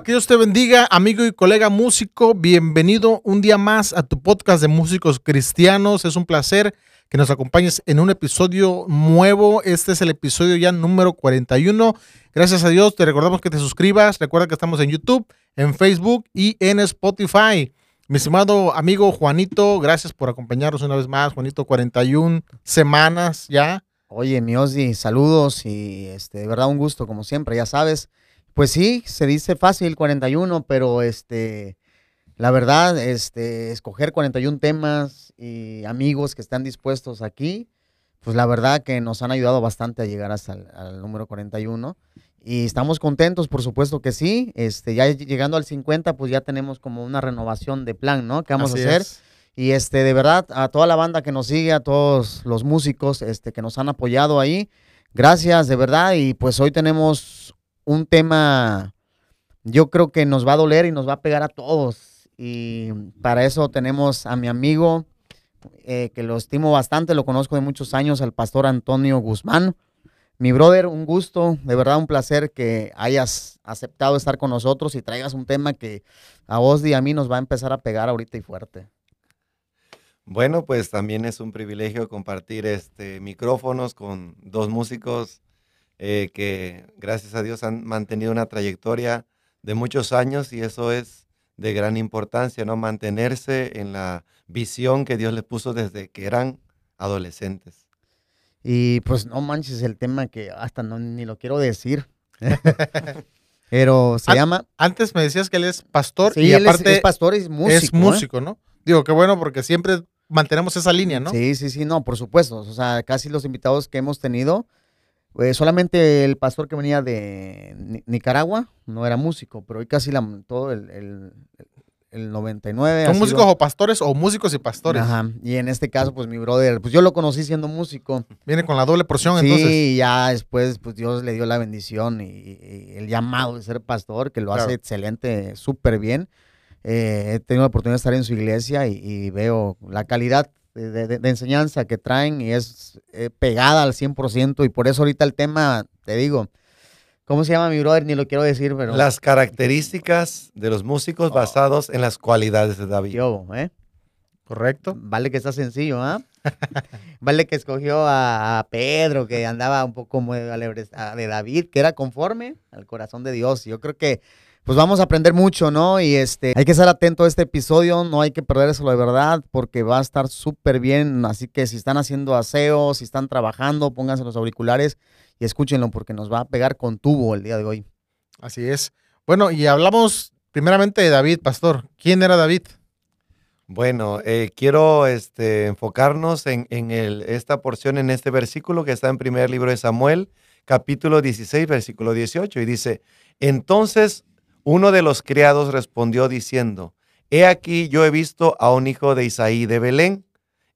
Que Dios te bendiga, amigo y colega músico. Bienvenido un día más a tu podcast de músicos cristianos. Es un placer que nos acompañes en un episodio nuevo. Este es el episodio ya número 41. Gracias a Dios, te recordamos que te suscribas. Recuerda que estamos en YouTube, en Facebook y en Spotify. Mi estimado amigo Juanito, gracias por acompañarnos una vez más. Juanito, 41 semanas ya. Oye, mi Ozzy, saludos y este, de verdad un gusto, como siempre, ya sabes. Pues sí, se dice fácil 41, pero este, la verdad, este, escoger 41 temas y amigos que están dispuestos aquí, pues la verdad que nos han ayudado bastante a llegar hasta el al número 41. Y estamos contentos, por supuesto que sí. Este, ya llegando al 50, pues ya tenemos como una renovación de plan, ¿no? ¿Qué vamos Así a hacer? es. Y este, de verdad, a toda la banda que nos sigue, a todos los músicos este, que nos han apoyado ahí, gracias, de verdad. Y pues hoy tenemos un tema, yo creo que nos va a doler y nos va a pegar a todos. Y para eso tenemos a mi amigo, eh, que lo estimo bastante, lo conozco de muchos años, al pastor Antonio Guzmán. Mi brother, un gusto, de verdad un placer que hayas aceptado estar con nosotros y traigas un tema que a vos y a mí nos va a empezar a pegar ahorita y fuerte. Bueno, pues también es un privilegio compartir este micrófonos con dos músicos eh, que gracias a Dios han mantenido una trayectoria de muchos años y eso es de gran importancia, ¿no? Mantenerse en la visión que Dios les puso desde que eran adolescentes. Y pues no manches el tema que hasta no, ni lo quiero decir. Pero se llama... Antes me decías que él es pastor Sí, y él es- aparte es, pastor y es músico. es ¿eh? músico, ¿no? Digo, qué bueno porque siempre mantenemos esa línea, ¿no? Sí, sí, sí, no, por supuesto. O sea, casi los invitados que hemos tenido, eh, solamente el pastor que venía de Ni- Nicaragua no era músico, pero hoy casi la, todo el, el, el 99 ha Son sido- músicos o pastores o músicos y pastores. Ajá, y en este caso, pues mi brother, pues yo lo conocí siendo músico. Viene con la doble porción, Sí, entonces. y ya después, pues Dios le dio la bendición y, y el llamado de ser pastor, que lo Claro. hace excelente, súper bien. Eh, he tenido la oportunidad de estar en su iglesia y, y veo la calidad de, de- de enseñanza que traen y es eh, pegada al 100% y por eso ahorita el tema, te digo, ¿cómo se llama mi brother? Ni lo quiero decir, pero... Las características de los músicos basados en las cualidades de David. Yo, ¿eh? Correcto. Vale que está sencillo, ¿ah? vale que escogió a, a Pedro, que andaba un poco como de, de David, que era conforme al corazón de Dios. Yo creo que pues vamos a aprender mucho, ¿no? Y este, hay que estar atento a este episodio, no hay que perderlo de verdad, porque va a estar súper bien. Así que si están haciendo aseo, si están trabajando, pónganse los auriculares y escúchenlo, porque nos va a pegar con tubo el día de hoy. Así es. Bueno, y hablamos primeramente de David, pastor. ¿Quién era David? Bueno, eh, quiero este, enfocarnos en, en el- esta porción, en este versículo que está en primer libro de Samuel, capítulo 16, versículo 18, y dice, entonces uno de los criados respondió diciendo, he aquí yo he visto a un hijo de Isaí de Belén,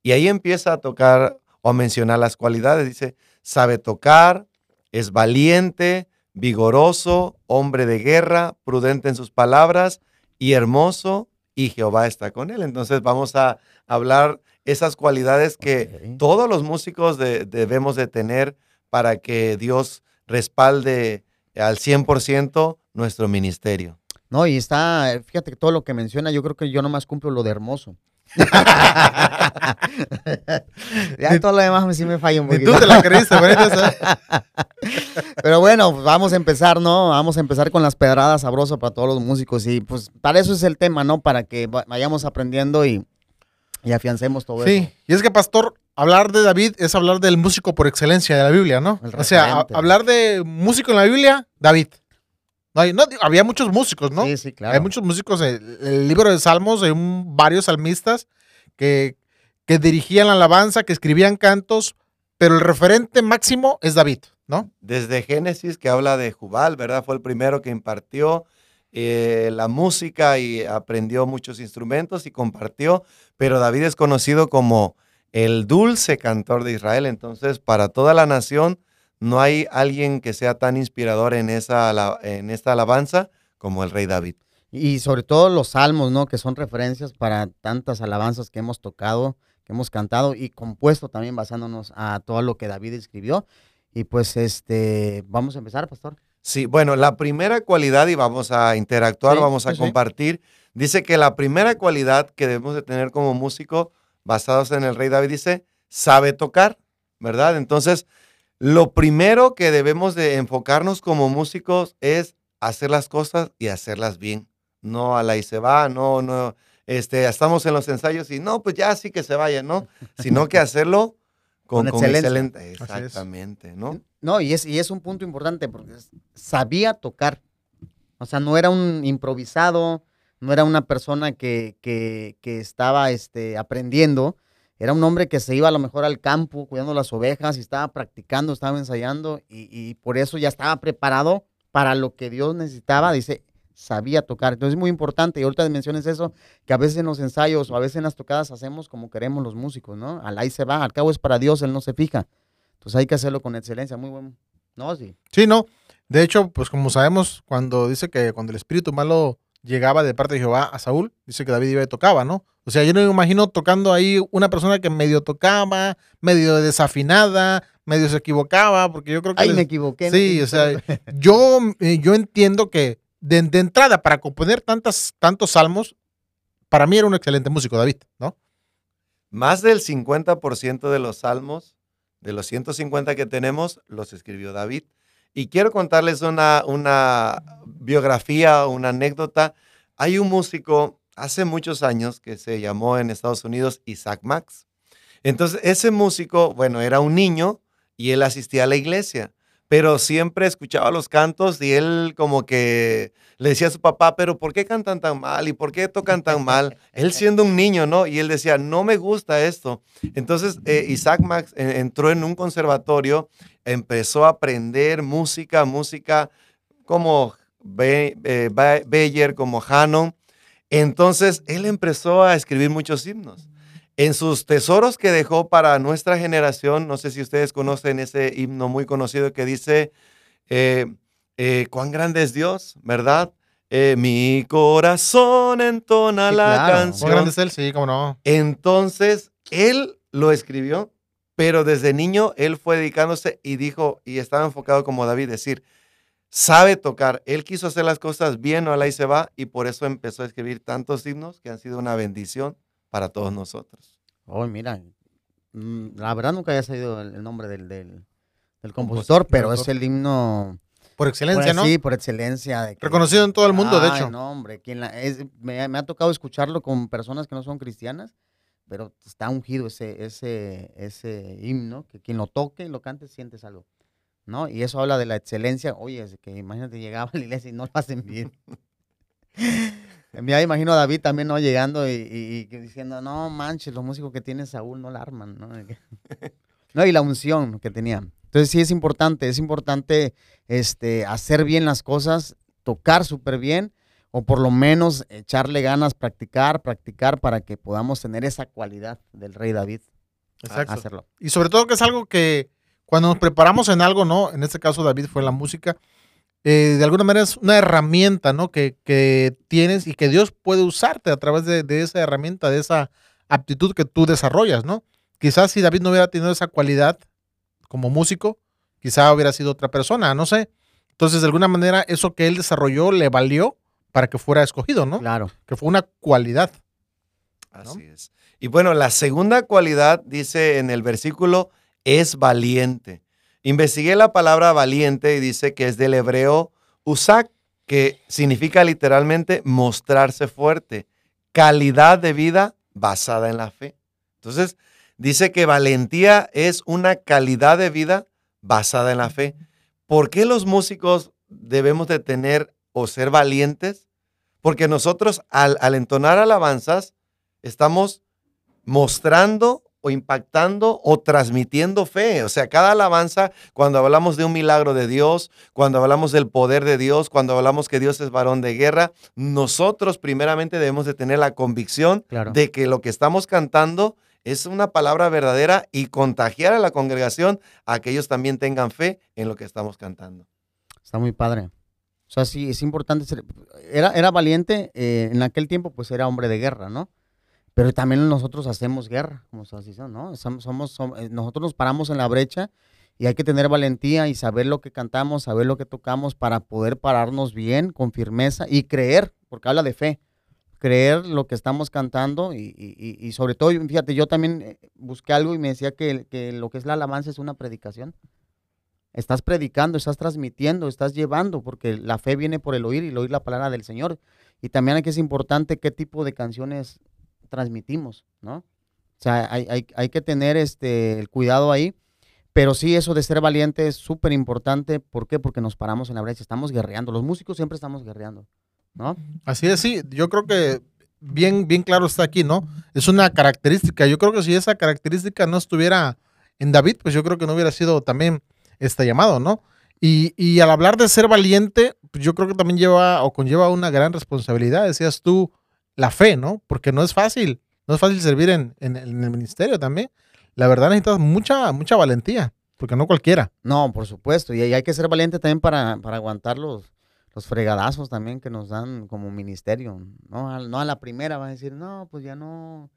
y ahí empieza a tocar o a mencionar las cualidades, dice, sabe tocar, es valiente, vigoroso, hombre de guerra, prudente en sus palabras y hermoso, y Jehová está con él. Entonces vamos a hablar esas cualidades que todos los músicos de- debemos de tener para que Dios respalde al 100% nuestro ministerio. No, y está, fíjate que todo lo que menciona, yo creo que yo nomás cumplo lo de hermoso. ya todo lo demás sí me falla un poquito. tú te la creíste. Esa- Pero bueno, pues vamos a empezar, ¿no? Vamos a empezar con las pedradas sabrosas para todos los músicos. Y pues para eso es el tema, ¿no? Para que va- vayamos aprendiendo y, y afiancemos todo eso. Sí, y es que, pastor, hablar de David es hablar del músico por excelencia de la Biblia, ¿no? O sea, hablar de músico en la Biblia, David. No, hay- no, había muchos músicos, ¿no? Sí, sí, claro. Hay muchos músicos, el, el libro de Salmos, hay un- varios salmistas que, que dirigían la alabanza, que escribían cantos, pero el referente máximo es David, ¿no? Desde Génesis, que habla de Jubal, ¿verdad? Fue el primero que impartió eh, la música y aprendió muchos instrumentos y compartió, pero David es conocido como el dulce cantor de Israel. Entonces, para toda la nación, no hay alguien que sea tan inspirador en, esa, en esta alabanza como el rey David. Y sobre todo los salmos, ¿no? Que son referencias para tantas alabanzas que hemos tocado, que hemos cantado y compuesto también basándonos a todo lo que David escribió. Y pues este, vamos a empezar, pastor. Sí, bueno, la primera cualidad, y vamos a interactuar, Sí, vamos a sí. compartir, dice que la primera cualidad que debemos de tener como músico, basados en el rey David, dice, sabe tocar, ¿verdad? Entonces, lo primero que debemos de enfocarnos como músicos es hacer las cosas y hacerlas bien. No a la y se va, no, no, este, estamos en los ensayos y no, pues ya sí que se vaya, ¿no? Sino que hacerlo con, Con con excelencia. excelente. es. Exactamente, ¿no? No, y es, y es un punto importante porque sabía tocar. O sea, no era un improvisado, no era una persona que, que, que estaba este, aprendiendo. Era un hombre que se iba a lo mejor al campo cuidando las ovejas y estaba practicando, estaba ensayando y, y por eso ya estaba preparado para lo que Dios necesitaba. Dice, sabía tocar. Entonces es muy importante, y ahorita menciones eso, que a veces en los ensayos o a veces en las tocadas hacemos como queremos los músicos, ¿no? Al ahí se va, al cabo es para Dios, Él no se fija. Entonces hay que hacerlo con excelencia, muy bueno. No, sí. Sí, no. De hecho, pues como sabemos, cuando dice que cuando el espíritu malo llegaba de parte de Jehová a Saúl, dice que David iba y tocaba, ¿no? O sea, yo no me imagino tocando ahí una persona que medio tocaba, medio desafinada, medio se equivocaba, porque yo creo que... Ay, les- me equivoqué. Sí, o sea, yo, eh, yo entiendo que de, de entrada, para componer tantas, tantos salmos, para mí era un excelente músico, David, ¿no? Más del 50% de los salmos, de los 150 que tenemos, los escribió David. Y quiero contarles una, una biografía, una anécdota. Hay un músico hace muchos años que se llamó en Estados Unidos Isaac Max. Entonces, ese músico, bueno, era un niño y él asistía a la iglesia, pero siempre escuchaba los cantos y él como que le decía a su papá, pero ¿por qué cantan tan mal y por qué tocan tan mal? Él siendo un niño, ¿no? Y él decía, no me gusta esto. Entonces, eh, Isaac Max eh, entró en un conservatorio, empezó a aprender música, música como Be- eh, Be- Beyer, como Hannon. Entonces, él empezó a escribir muchos himnos. En sus tesoros que dejó para nuestra generación, no sé si ustedes conocen ese himno muy conocido que dice, eh, eh, cuán grande es Dios, ¿verdad? Eh, mi corazón entona Sí, la claro. ¿Cuán canción. grande es él? Sí, cómo no. Entonces, él lo escribió, pero desde niño él fue dedicándose y dijo, y estaba enfocado como David, decir, sabe tocar. Él quiso hacer las cosas bien, o y se va, y por eso empezó a escribir tantos himnos que han sido una bendición para todos nosotros. Oh, mira, mm, la verdad nunca había sabido el, nombre del, del, del compositor, pero es el himno Por excelencia, por, ¿no? Sí, por excelencia. de que- Reconocido en todo el mundo, de hecho. No, hombre, quien la- es- me, me ha tocado escucharlo con personas que no son cristianas, pero está ungido ese, ese, ese himno, que quien lo toque y lo cante sientes algo. ¿No? Y eso habla de la excelencia. Oye, es que imagínate, llegaba a la iglesia y no lo hacen bien. Ya imagino a David también no llegando y, y- y que diciendo, no manches, los músicos que tiene Saúl no la arman, ¿no? No, y la unción que tenía. Entonces sí es importante, es importante este, hacer bien las cosas, tocar súper bien, o por lo menos echarle ganas, practicar, practicar para que podamos tener esa cualidad del rey David. Exacto. Hacerlo. Y sobre todo que es algo que cuando nos preparamos en algo, ¿no? En este caso David fue la música, eh, de alguna manera es una herramienta, ¿no? Que, que tienes y que Dios puede usarte a través de, de esa herramienta, de esa aptitud que tú desarrollas, ¿no? Quizás si David no hubiera tenido esa cualidad como músico, quizá hubiera sido otra persona, no sé. Entonces, de alguna manera, eso que él desarrolló le valió para que fuera escogido, ¿no? Claro. Que fue una cualidad. Así es. Y bueno, la segunda cualidad, dice en el versículo, es valiente. Investigué la palabra valiente y dice que es del hebreo usak, que significa literalmente mostrarse fuerte, calidad de vida basada en la fe. Entonces, dice que valentía es una calidad de vida basada en la fe. ¿Por qué los músicos debemos de tener o ser valientes? Porque nosotros al, al entonar alabanzas estamos mostrando o impactando o transmitiendo fe. O sea, cada alabanza, cuando hablamos de un milagro de Dios, cuando hablamos del poder de Dios, cuando hablamos que Dios es varón de guerra, nosotros primeramente debemos de tener la convicción Claro. de que lo que estamos cantando es una palabra verdadera y contagiar a la congregación a que ellos también tengan fe en lo que estamos cantando. Está muy padre. O sea, sí, es importante ser. Era, era valiente, eh, en aquel tiempo, pues era hombre de guerra, ¿no? Pero también nosotros hacemos guerra, como se dice, ¿no? Somos, somos- som- eh, nosotros nos paramos en la brecha Y hay que tener valentía y saber lo que cantamos, saber lo que tocamos para poder pararnos bien, con firmeza y creer, porque habla de fe. Creer lo que estamos cantando y, y- y sobre todo, fíjate, yo también eh, busqué algo y me decía que, que lo que es la alabanza es una predicación. Estás predicando, estás transmitiendo, estás llevando, porque la fe viene por el oír y el oír la palabra del Señor. Y también aquí es importante qué tipo de canciones transmitimos, ¿no? O sea, hay, hay- hay que tener este, el cuidado ahí. Pero sí, eso de ser valiente es súper importante. ¿Por qué? Porque nos paramos en la brecha, estamos guerreando. Los músicos siempre estamos guerreando, ¿no? Así es, sí. Yo creo que bien, bien claro está aquí, ¿no? Es una característica. Yo creo que si esa característica no estuviera en David, pues yo creo que no hubiera sido también este llamado, ¿no? Y, y al hablar de ser valiente, pues yo creo que también lleva o conlleva una gran responsabilidad, decías tú, la fe, ¿no? Porque no es fácil, no es fácil servir en, en- en el ministerio también. La verdad necesitas mucha, mucha valentía, porque no cualquiera. No, por supuesto. Y hay que ser valiente también para, para aguantar los, los fregadazos también que nos dan como ministerio. No, Al- no a la primera van a decir, no, pues ya no.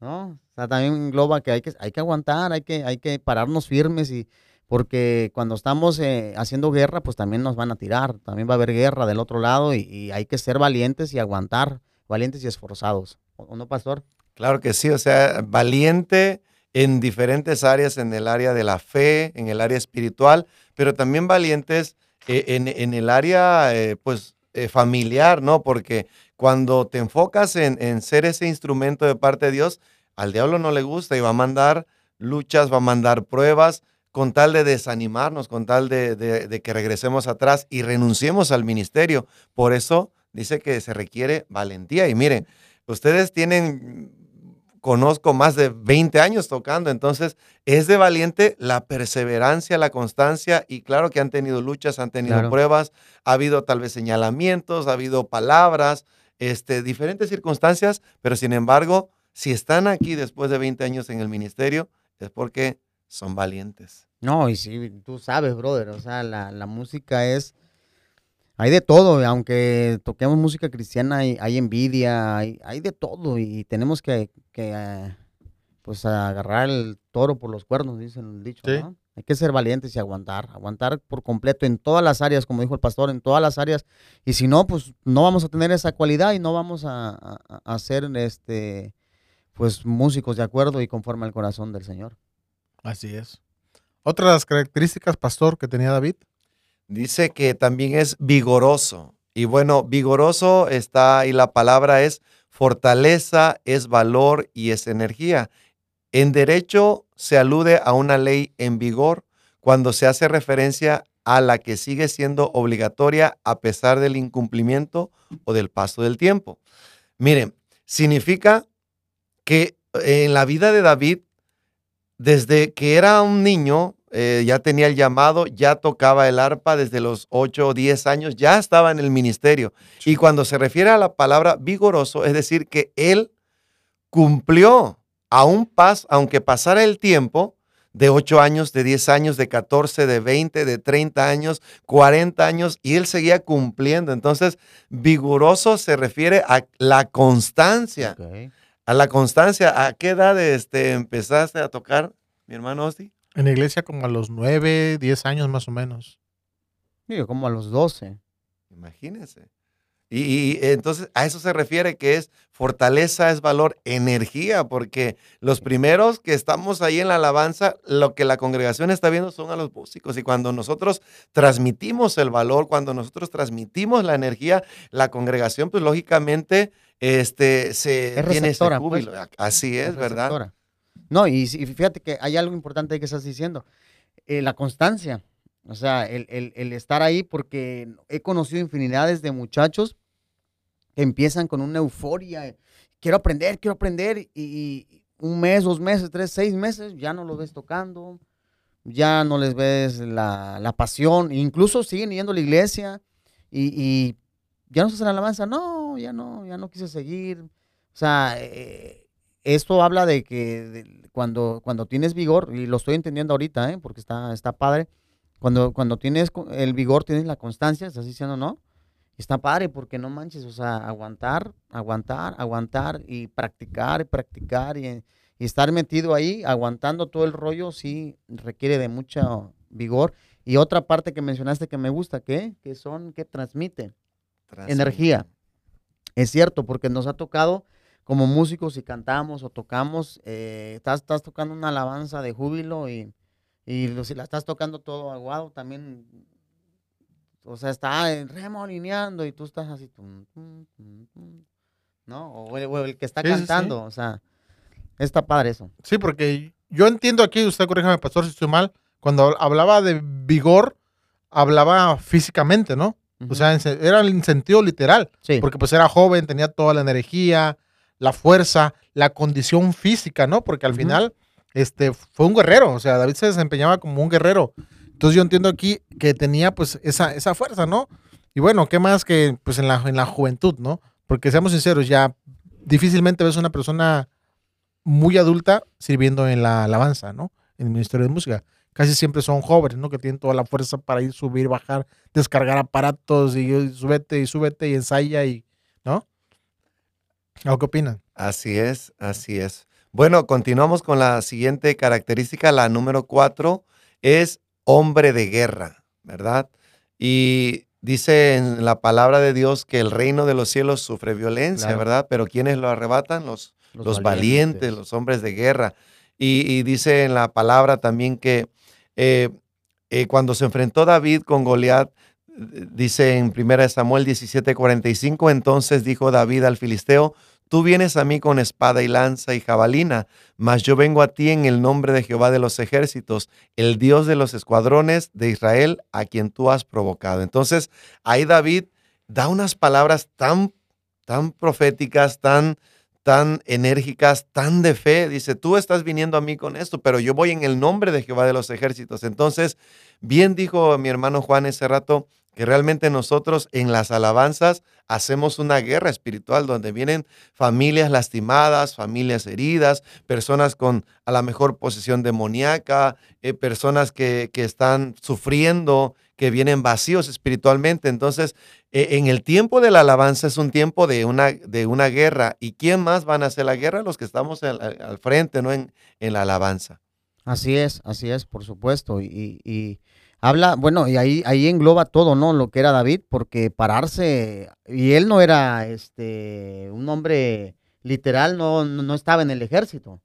No, o sea, también engloba que hay que, hay que aguantar, hay que, hay que pararnos firmes y porque cuando estamos eh, haciendo guerra, pues también nos van a tirar, también va a haber guerra del otro lado y hay que ser valientes y aguantar, valientes y esforzados. ¿O o no, pastor? Claro que sí, o sea, valiente en diferentes áreas, en el área de la fe, en el área espiritual, pero también valientes eh, en, en el área, eh, pues, eh, familiar, ¿no? Porque cuando te enfocas en, en ser ese instrumento de parte de Dios, al diablo no le gusta y va a mandar luchas, va a mandar pruebas con tal de desanimarnos, con tal de- de que regresemos atrás y renunciemos al ministerio. Por eso dice que se requiere valentía. Y miren, ustedes tienen, conozco más de 20 años tocando, entonces es de valiente la perseverancia, la constancia y claro que han tenido luchas, han tenido Claro. pruebas, ha habido tal vez señalamientos, ha habido palabras, este, diferentes circunstancias, pero sin embargo, si están aquí después de 20 años en el ministerio, es porque son valientes. No, y sí, tú sabes, brother, o sea, la, la música es, hay de todo, aunque toquemos música cristiana, hay, hay envidia, hay, hay de todo, y tenemos que, que, eh, pues, agarrar el toro por los cuernos, dicen el dicho, Sí. ¿no? Hay que ser valientes y aguantar, aguantar por completo en todas las áreas, como dijo el pastor, en todas las áreas, y si no, pues, no vamos a tener esa cualidad y no vamos a, a, a ser, este, pues, músicos de acuerdo y conforme al corazón del Señor. Así es. Otras características, pastor, que tenía David. Dice que también es vigoroso. Y bueno, vigoroso está y la palabra es fortaleza, es valor y es energía. En derecho se alude a una ley en vigor cuando se hace referencia a la que sigue siendo obligatoria a pesar del incumplimiento o del paso del tiempo. Miren, significa que en la vida de David, desde que era un niño, eh, ya tenía el llamado, ya tocaba el arpa desde los 8 o 10 años, ya estaba en el ministerio. Y cuando se refiere a la palabra vigoroso, es decir, que él cumplió a un paso, aunque pasara el tiempo, de 8 años, de 10 años, de 14, de 20, de 30 años, 40 años, y él seguía cumpliendo. Entonces, vigoroso se refiere a la constancia, a la constancia. ¿A qué edad este, empezaste a tocar, mi hermano Osti? En la iglesia como a los 9, 10 años más o menos. Digo, como a los 12. Imagínense. Y, y entonces a eso se refiere que es fortaleza, es valor, energía, porque los primeros que estamos ahí en la alabanza, lo que la congregación está viendo son a los músicos. Y cuando nosotros transmitimos el valor, cuando nosotros transmitimos la energía, la congregación, pues lógicamente, este, se Es tiene ese pues. júbilo. Así es, es ¿verdad? No, y, fíjate que hay algo importante que estás diciendo. eh, la constancia. O sea, el, el- estar ahí porque he conocido infinidades de muchachos que empiezan con una euforia. Quiero aprender, quiero aprender. Y, un mes, dos meses, tres, seis meses, ya no lo ves tocando. Ya no les ves la, la pasión. Incluso siguen yendo a la iglesia. Y, y ya no se hacen alabanza. No, ya no, ya no quise seguir. O sea, eh, esto habla de que de- cuando, cuando tienes vigor, y lo estoy entendiendo ahorita, ¿eh? porque está, está padre, cuando, cuando tienes el vigor, tienes la constancia, estás diciendo no, está padre, porque no manches, o sea, aguantar, aguantar, aguantar y practicar y practicar y, y estar metido ahí, aguantando todo el rollo, sí requiere de mucha vigor. Y otra parte que mencionaste que me gusta, ¿qué? Que son, que transmiten energía. Es cierto, porque nos ha tocado como músicos y cantamos o tocamos, eh, estás, estás tocando una alabanza de júbilo y, y si la estás tocando todo aguado, también, o sea, está remolineando y tú estás así, ¿no? O el, que está cantando, o sea, está padre eso. Sí, porque yo entiendo aquí, usted corríjame, pastor, si estoy mal, cuando hablaba de vigor, hablaba físicamente, ¿no? O sea, era en sentido literal. Sí. Porque pues era joven, tenía toda la energía, la fuerza, la condición física, ¿no? Porque al final este, fue un guerrero, o sea, David se desempeñaba como un guerrero. Entonces yo entiendo aquí que tenía pues esa, esa fuerza, ¿no? Y bueno, ¿qué más que pues en la, en la juventud, ¿no? Porque seamos sinceros, ya difícilmente ves una persona muy adulta sirviendo en la alabanza, ¿no? En el Ministerio de Música. Casi siempre son jóvenes, ¿no? Que tienen toda la fuerza para ir, subir, bajar, descargar aparatos y, y súbete y súbete y ensaya y, ¿no? ¿Qué opinan? Así es, así es. Bueno, continuamos con la siguiente característica, la número cuatro, es hombre de guerra, ¿verdad? Y dice en la palabra de Dios que el reino de los cielos sufre violencia, ¿verdad? Pero ¿quiénes lo arrebatan? Los, los, valientes. los hombres de guerra. Y, dice en la palabra también que eh, eh, cuando se enfrentó David con Goliat, dice en 1 Samuel 17:45, entonces dijo David al filisteo, Tú vienes a mí con espada y lanza y jabalina, mas yo vengo a ti en el nombre de Jehová de los ejércitos, el Dios de los escuadrones de Israel, a quien tú has provocado. Entonces, ahí David da unas palabras tan, tan proféticas, tan, tan enérgicas, tan de fe. Dice, tú estás viniendo a mí con esto, pero yo voy en el nombre de Jehová de los ejércitos. Entonces, bien dijo mi hermano Juan ese rato, que realmente nosotros en las alabanzas hacemos una guerra espiritual donde vienen familias lastimadas, familias heridas, personas con a la mejor posición demoníaca, eh, personas que, están sufriendo, que vienen vacíos espiritualmente. Entonces, eh, en el tiempo de la alabanza es un tiempo de una, de una guerra. ¿Y quién más van a hacer la guerra? Los que estamos al, frente, ¿no? En, en, la alabanza. Así es, así es, por supuesto. y Habla, bueno, y ahí, ahí engloba todo, ¿no? Lo que era David, porque pararse, y él no era este un hombre literal, no, no estaba en el ejército,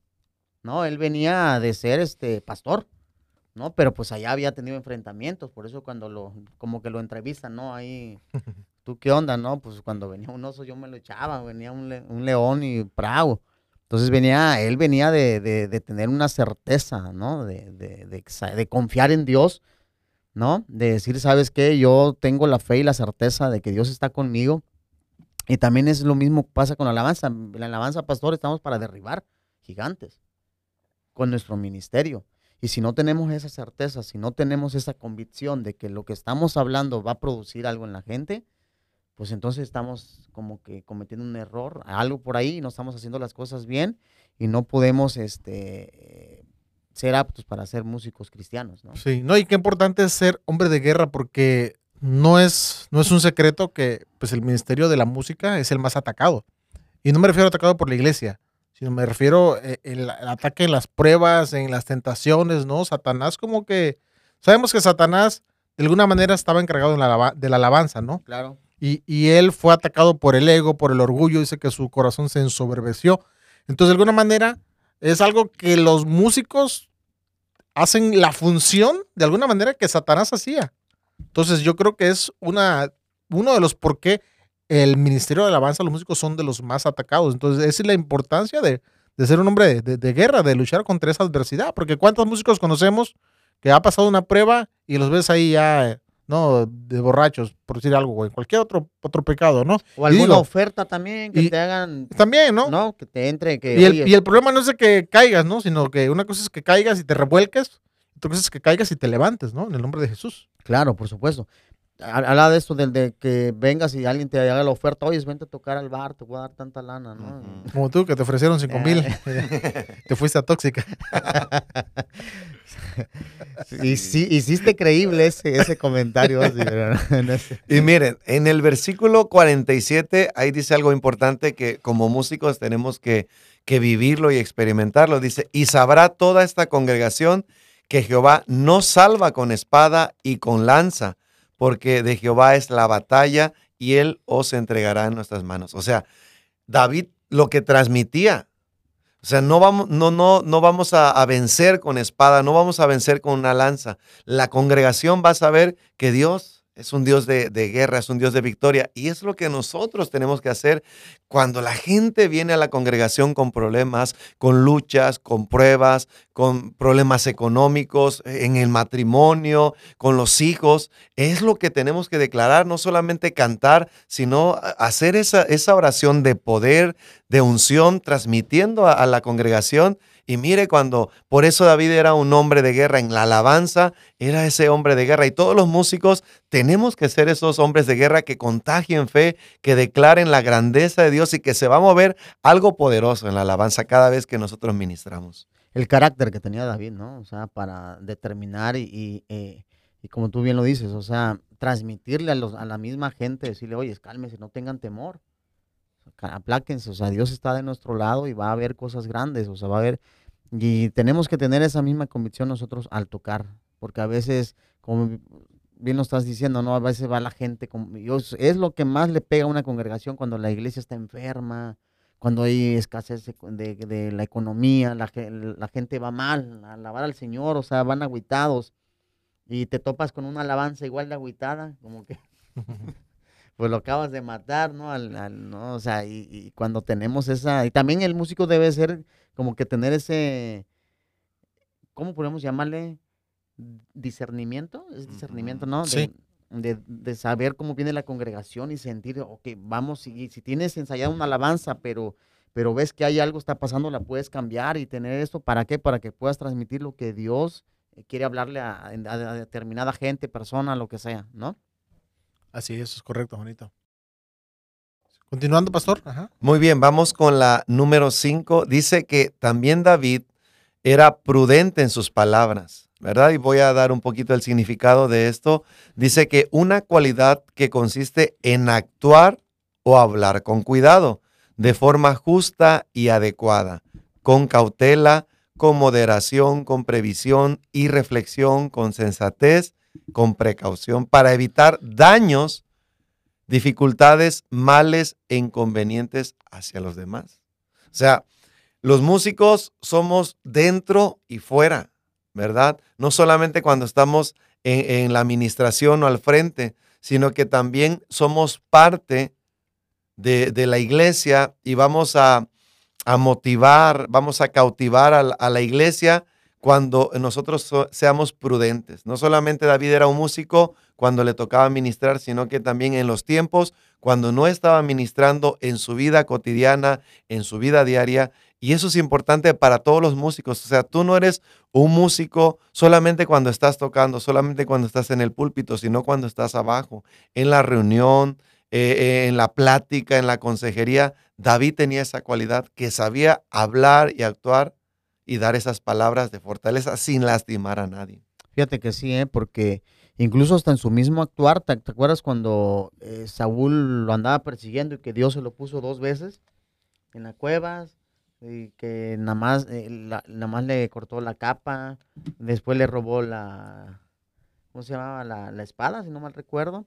¿no? Él venía de ser este pastor, ¿no? Pero pues allá había tenido enfrentamientos, por eso cuando lo, como que lo entrevistan, ¿no? Ahí, ¿tú qué onda, no? Pues cuando venía un oso yo me lo echaba, venía un, león y bravo. Entonces venía, él venía de, de, tener una certeza, ¿no? De, de, confiar en Dios ¿no? De decir, ¿sabes qué? Yo tengo la fe y la certeza de que Dios está conmigo. Y también es lo mismo que pasa con la alabanza. La alabanza, pastor, estamos para derribar gigantes con nuestro ministerio. Y si no tenemos esa certeza, si no tenemos esa convicción de que lo que estamos hablando va a producir algo en la gente, pues entonces estamos como que cometiendo un error, algo por ahí, no estamos haciendo las cosas bien y no podemos este, ser aptos para ser músicos cristianos, ¿no? Sí, no, y qué importante es ser hombre de guerra porque no es, no es un secreto que pues el ministerio de la música es el más atacado. Y no me refiero a atacado por la iglesia, sino me refiero al eh, el, ataque en las pruebas, en las tentaciones, ¿no? Satanás como que, sabemos que Satanás de alguna manera estaba encargado de la, de la alabanza, ¿no? Claro. Y, y, él fue atacado por el ego, por el orgullo, dice que su corazón se ensoberbeció. Entonces, de alguna manera, es algo que los músicos hacen la función de alguna manera que Satanás hacía. Entonces yo creo que es una, uno de los por qué el Ministerio de Alabanza, los músicos son de los más atacados. Entonces esa es la importancia de, ser un hombre de, guerra, de luchar contra esa adversidad. Porque ¿cuántos músicos conocemos que ha pasado una prueba y los ves ahí ya ¿no? De borrachos, por decir algo, güey. Cualquier otro, otro pecado, ¿no? O alguna oferta también que te hagan. También, ¿no? No, que te entre. Que, y, el, y el problema no es de que caigas, ¿no? Sino que una cosa es que caigas y te revuelques, otra cosa es que caigas y te levantes, ¿no? En el nombre de Jesús. Claro, por supuesto. Habla de esto, del de que vengas y alguien te haga la oferta, oye, vente a tocar al bar, te voy a dar tanta lana, ¿no? Como tú, que te ofrecieron cinco mil, te fuiste a tóxica. y sí, hiciste creíble ese, ese comentario. y miren, en el versículo 47, ahí dice algo importante que como músicos tenemos que, que vivirlo y experimentarlo. Dice, y sabrá toda esta congregación que Jehová no salva con espada y con lanza, porque de Jehová es la batalla y él os entregará en nuestras manos. O sea, David lo que transmitía, o sea, no vamos, no, no, no vamos a, a, vencer con espada, no vamos a vencer con una lanza. La congregación va a saber que Dios es un Dios de, de, guerra, es un Dios de victoria. Y es lo que nosotros tenemos que hacer cuando la gente viene a la congregación con problemas, con luchas, con pruebas, con problemas económicos, en el matrimonio, con los hijos. Es lo que tenemos que declarar, no solamente cantar, sino hacer esa, esa oración de poder, de unción, transmitiendo a, a la congregación y mire cuando, por eso David era un hombre de guerra, en la alabanza era ese hombre de guerra. Y todos los músicos tenemos que ser esos hombres de guerra que contagien fe, que declaren la grandeza de Dios y que se va a mover algo poderoso en la alabanza cada vez que nosotros ministramos. El carácter que tenía David, ¿no? O sea, para determinar y, y, eh, como tú bien lo dices, o sea, transmitirle a, los, a la misma gente, decirle, oye, cálmese, no tengan temor apláquense, o sea, Dios está de nuestro lado y va a haber cosas grandes, o sea, va a haber, y tenemos que tener esa misma convicción nosotros al tocar, porque a veces, como bien lo estás diciendo, ¿no? A veces va la gente, como, es lo que más le pega a una congregación cuando la iglesia está enferma, cuando hay escasez de, de, la economía, la, la, gente va mal a alabar al Señor, o sea, van agüitados, y te topas con una alabanza igual de agüitada, como que... pues lo acabas de matar, ¿no? Al, al, ¿no? O sea, y, y, cuando tenemos esa, y también el músico debe ser como que tener ese, ¿cómo podemos llamarle? Discernimiento, es discernimiento, ¿no? Sí. de, de saber cómo viene la congregación y sentir, ok, vamos, si, si tienes ensayada una alabanza, pero, pero ves que hay algo está pasando, la puedes cambiar y tener esto, ¿para qué? Para que puedas transmitir lo que Dios eh, quiere hablarle a, a, a determinada gente, persona, lo que sea, ¿no? Así es, es correcto, Juanito. Continuando, pastor. Ajá. Muy bien, vamos con la número 5. Dice que también David era prudente en sus palabras, ¿verdad? Y voy a dar un poquito el significado de esto. Dice que una cualidad que consiste en actuar o hablar con cuidado, de forma justa y adecuada, con cautela, con moderación, con previsión y reflexión, con sensatez, con precaución, para evitar daños dificultades, males e inconvenientes hacia los demás. O sea, los músicos somos dentro y fuera, ¿verdad? No solamente cuando estamos en, la administración o al frente, sino que también somos parte de, de la iglesia y vamos a, a, motivar, vamos a cautivar a, la iglesia cuando nosotros so, seamos prudentes. No solamente David era un músico cuando le tocaba ministrar, sino que también en los tiempos cuando no estaba ministrando en su vida cotidiana, en su vida diaria. Y eso es importante para todos los músicos. O sea, tú no eres un músico solamente cuando estás tocando, solamente cuando estás en el púlpito, sino cuando estás abajo, en la reunión, eh, en la plática, en la consejería. David tenía esa cualidad que sabía hablar y actuar y dar esas palabras de fortaleza sin lastimar a nadie. Fíjate que sí, ¿eh? porque incluso hasta en su mismo actuar, ¿te, te acuerdas cuando eh, Saúl lo andaba persiguiendo y que Dios se lo puso dos veces en la cueva? Y que nada más, eh, la, nada más le cortó la capa, después le robó la, ¿cómo se llamaba? La, la espada, si no mal recuerdo.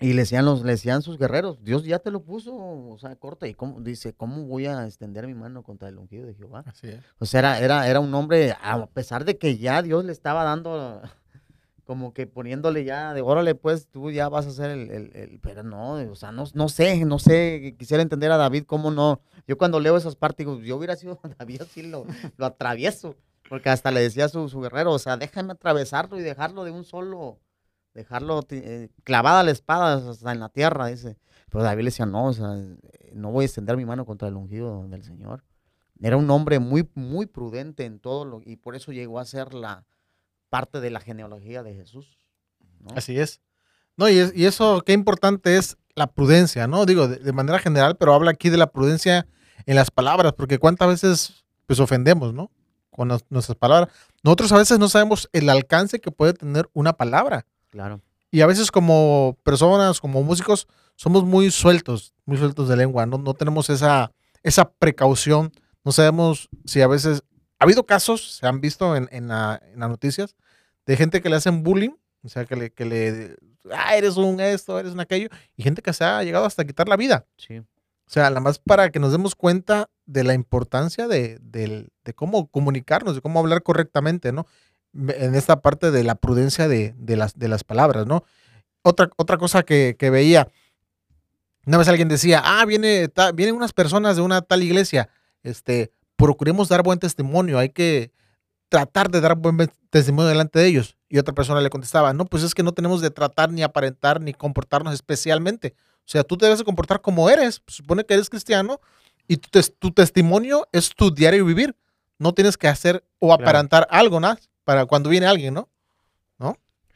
Y le decían, los, le decían sus guerreros, Dios ya te lo puso, o sea, corta. Y cómo, dice, ¿cómo voy a extender mi mano contra el ungido de Jehová? Así es. O sea, era, era, era un hombre, a pesar de que ya Dios le estaba dando, como que poniéndole ya, de órale, pues tú ya vas a el, el, el pero no, o sea, no, no sé, no sé, quisiera entender a David cómo no. Yo cuando leo esas partes, digo, yo hubiera sido David así, lo, lo atravieso, porque hasta le decía a su, su guerrero, o sea, déjame atravesarlo y dejarlo de un solo dejarlo eh, clavada la espada hasta en la tierra, dice. Pero David le decía, no, o sea, no voy a extender mi mano contra el ungido del Señor. Era un hombre muy, muy prudente en todo lo, y por eso llegó a ser la parte de la genealogía de Jesús. ¿no? Así es. No, y, es, y, eso, qué importante es la prudencia, ¿no? Digo, de, de, manera general, pero habla aquí de la prudencia en las palabras, porque cuántas veces, pues, ofendemos, ¿no? Con nos, nuestras palabras. Nosotros a veces no sabemos el alcance que puede tener una palabra. Claro. Y a veces como personas, como músicos, somos muy sueltos, muy sueltos de lengua, no, no tenemos esa, esa precaución, no sabemos si a veces ha habido casos, se han visto en, en, la- en las noticias, de gente que le hacen bullying, o sea, que le, que le, ah, eres un esto, eres un aquello, y gente que se ha llegado hasta quitar la vida. Sí. O sea, nada más para que nos demos cuenta de la importancia de, del- de cómo comunicarnos, de cómo hablar correctamente, ¿no? En esta parte de la prudencia de, de las, de las palabras, ¿no? Otra, otra cosa que, que veía, una vez alguien decía, ah, viene, ta- vienen unas personas de una tal iglesia, este, procuremos dar buen testimonio, hay que tratar de dar buen testimonio delante de ellos. Y otra persona le contestaba, no, pues es que no tenemos de tratar ni aparentar ni comportarnos especialmente. O sea, tú te debes de comportar como eres. Supone que eres cristiano y tu, tes- tu testimonio es tu diario vivir. No tienes que hacer o Claro. aparentar algo, ¿no? Para cuando viene alguien, ¿no?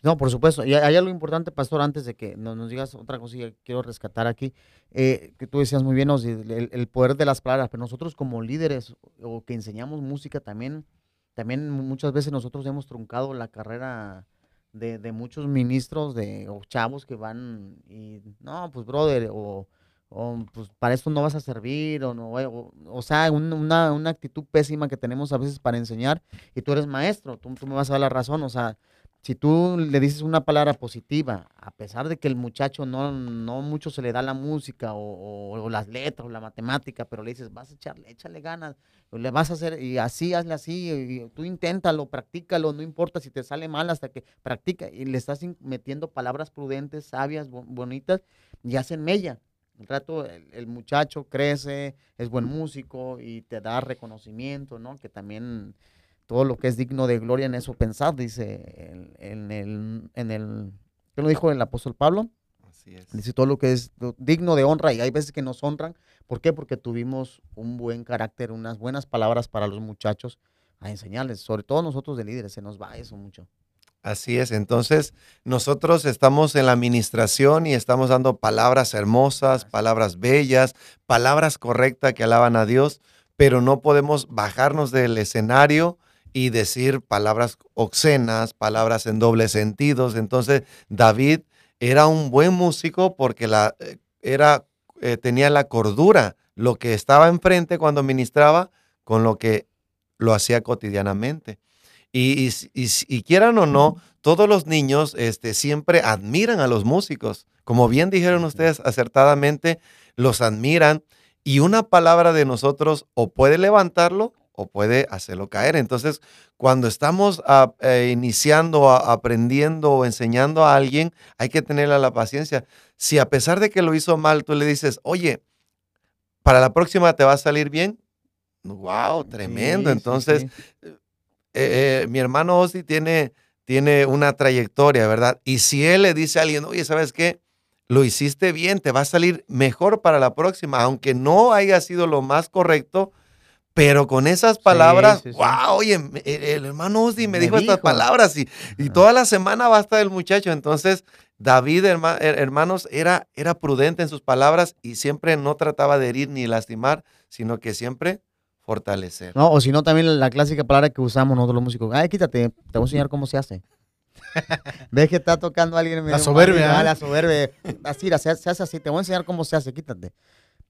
No, por supuesto. Y hay algo importante, pastor, antes de que nos, nos digas otra cosilla que quiero rescatar aquí, eh, que tú decías muy bien, el, el poder de las palabras, pero nosotros como líderes o que enseñamos música también, también muchas veces nosotros hemos truncado la carrera de, de muchos ministros de, o chavos que van y, no, pues brother, o, o, pues para esto no vas a servir, o no, o, o sea, un- una, una actitud pésima que tenemos a veces para enseñar, y tú eres maestro, tú, tú me vas a dar la razón, o sea, si tú le dices una palabra positiva, a pesar de que el muchacho no, no mucho se le da la música o, las letras o la matemática, pero le dices, vas a echarle, échale ganas, le vas a hacer, y así, hazle así, y tú inténtalo, practícalo, no importa si te sale mal hasta que practica, y le estás metiendo palabras prudentes, sabias, bo- bonitas, y hacen mella. El rato el, el muchacho crece, es buen músico y te da reconocimiento, ¿no? Que también todo lo que es digno de gloria en eso pensar, dice en, en el, en el, ¿qué lo dijo el apóstol Pablo? Así es. Dice todo lo que es digno de honra y hay veces que nos honran. ¿Por qué? Porque tuvimos un buen carácter, unas buenas palabras para los muchachos a enseñarles. Sobre todo nosotros de líderes, se nos va eso mucho. Así es, entonces nosotros estamos en la administración y estamos dando palabras hermosas, palabras bellas, palabras correctas que alaban a Dios, pero no podemos bajarnos del escenario y decir palabras obscenas, palabras en doble sentidos. Entonces David era un buen músico porque la, eh, era, eh, tenía la cordura, lo que estaba enfrente cuando ministraba con lo que lo hacía cotidianamente. Y, y quieran o no, todos los niños este, siempre admiran a los músicos. Como bien dijeron ustedes acertadamente, los admiran y una palabra de nosotros o puede levantarlo o puede hacerlo caer. Entonces, cuando estamos ah, eh, iniciando, a- aprendiendo o enseñando a alguien, hay que tenerle la paciencia. Si a pesar de que lo hizo mal, tú le dices, oye, para la próxima te va a salir bien. Wow, tremendo. Sí, sí, Entonces, sí. eh, eh, mi hermano Ozzy tiene, tiene una trayectoria, ¿verdad? Y si él le dice a alguien, oye, ¿sabes qué? Lo hiciste bien, te va a salir mejor para la próxima, aunque no haya sido lo más correcto, pero con esas palabras, sí, sí. wow, oye, el, el hermano Ozzy me, Me dijo, estas palabras y, y toda la semana va a estar el muchacho. Entonces, David, herma- her- hermanos, era, era prudente en sus palabras y siempre no trataba de herir ni lastimar, sino que siempre fortalecer. No, o si no, también la clásica palabra que usamos nosotros los músicos. Ay, quítate, te voy a enseñar cómo se hace. Ves que está tocando alguien. medio soberbia, malito, ah, ¿eh? La soberbia. Así, se hace así. Te voy a enseñar cómo se hace, quítate.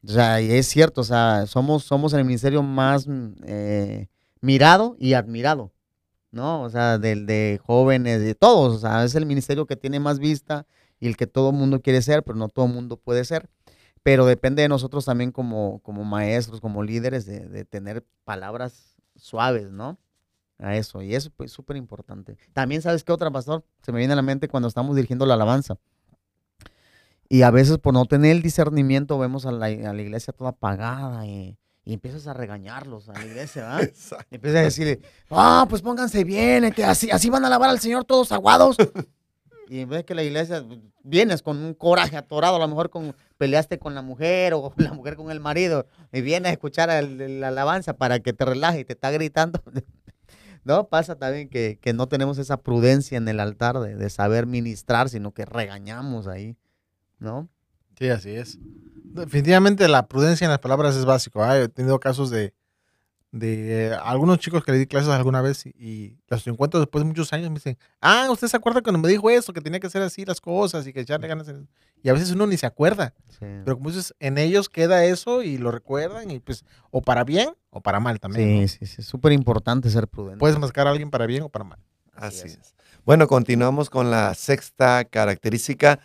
O sea, y es cierto, o sea, somos, somos el ministerio más mm, eh, mirado y admirado, ¿no? O sea, del de jóvenes, de todos. O sea, es el ministerio que tiene más vista y el que todo mundo quiere ser, pero no todo mundo puede ser. Pero depende de nosotros también como, como maestros, como líderes, de, tener palabras suaves, ¿no? A eso. Y eso es súper importante. También, ¿sabes qué otra, pastor? Se me viene a la mente cuando estamos dirigiendo la alabanza. Y a veces por no tener el discernimiento vemos a la, a la iglesia toda apagada y, y empiezas a regañarlos a la iglesia, ¿verdad? Exacto. Y empiezas a decirle, ah, pues pónganse bien, que así, así van a alabar al Señor todos aguados. Y en vez que la iglesia, vienes con un coraje atorado, a lo mejor con, peleaste con la mujer o la mujer con el marido, y vienes a escuchar la alabanza para que te relaje y te está gritando. No, pasa también que, que no tenemos esa prudencia en el altar de, de saber ministrar, sino que regañamos ahí, ¿no? Sí, así es. Definitivamente la prudencia en las palabras es básico. ¿ah? He tenido casos de de eh, algunos chicos que le di clases alguna vez y, y los encuentro después de muchos años me dicen, ah, ¿usted se acuerda cuando me dijo eso, que tenía que hacer así las cosas y que echarle ganas? en-?" Y a veces uno ni se acuerda, Sí. pero como dices, en ellos queda eso y lo recuerdan y pues, o para bien o para mal también. ¿no? Sí, sí, sí. Es súper importante ser prudente. Puedes mascar a alguien para bien o para mal. Así es. es. Bueno, continuamos con la sexta característica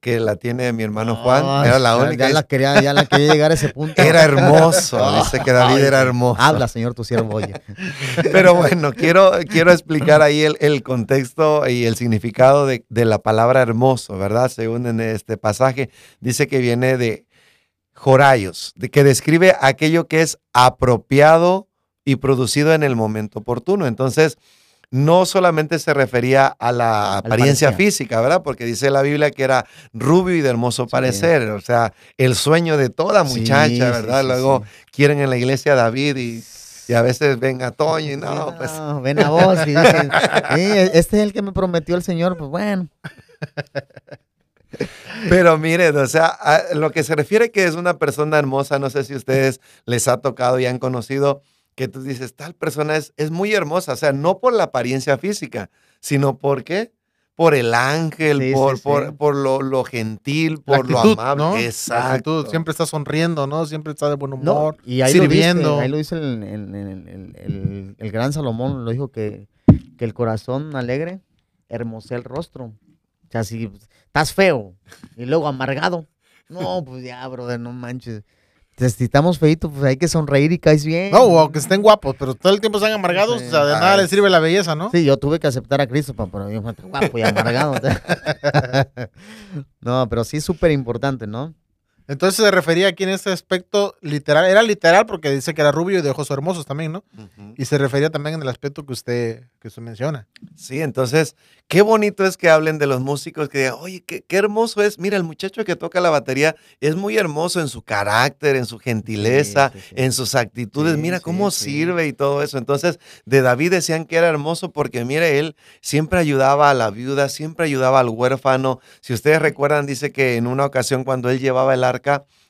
que la tiene mi hermano Juan. Era la única. Ya, la quería, ya la quería llegar a ese punto. Era hermoso. Dice que David Ay, era hermoso. Habla, señor, tu siervo oye. Pero bueno, quiero, quiero explicar ahí el, el contexto y el significado de, de la palabra hermoso, ¿verdad? Según en este pasaje, dice que viene de jorayos, de que describe aquello que es apropiado y producido en el momento oportuno. Entonces, no solamente se refería a la apariencia física, ¿verdad? Porque dice la Biblia que era rubio y de hermoso Sí. parecer, o sea, el sueño de toda muchacha, sí, ¿verdad? sí, Luego quieren en la iglesia a David y, y a veces ven a Toño y no, pues No, ven a vos y dicen, "Sí, este es el que me prometió el Señor, pues bueno. Pero miren, o sea, a lo que se refiere que es una persona hermosa, no sé si a ustedes les ha tocado y han conocido, que tú dices, tal persona es, es muy hermosa, o sea, no por la apariencia física, sino por qué? Por el ángel, Sí, sí, por, sí. por, por lo, lo gentil, por lo amable. ¿no? Exacto. siempre está sonriendo, ¿no? Siempre está de buen No, humor, y ahí sirviendo. Lo dice, ahí lo dice el, el- el- el- el- el gran Salomón, lo dijo que, que el corazón alegre hermosea el rostro. O sea, si estás feo y luego amargado, no, pues ya, brother, no manches. Si estamos feitos, pues hay que sonreír y caes bien. No, o que estén guapos, pero todo el tiempo están amargados, Sí. o sea, de nada les sirve la belleza, ¿no? Sí, yo tuve que aceptar a Cristo, pero yo me guapo y amargado. no, pero sí es súper importante, ¿no? Entonces se refería aquí en este aspecto literal, era literal porque dice que era rubio y de ojos hermosos también, ¿no? Y se refería también en el aspecto que usted, que usted menciona. Sí, entonces, qué bonito es que hablen de los músicos, que digan, oye, qué, qué hermoso es. Mira, el muchacho que toca la batería es muy hermoso en su carácter, en su gentileza, Sí, sí, sí. en sus actitudes. Mira cómo sirve y todo eso. Entonces, de David decían que era hermoso porque, mire, él siempre ayudaba a la viuda, siempre ayudaba al huérfano. Si ustedes recuerdan, dice que en una ocasión cuando él llevaba el arca,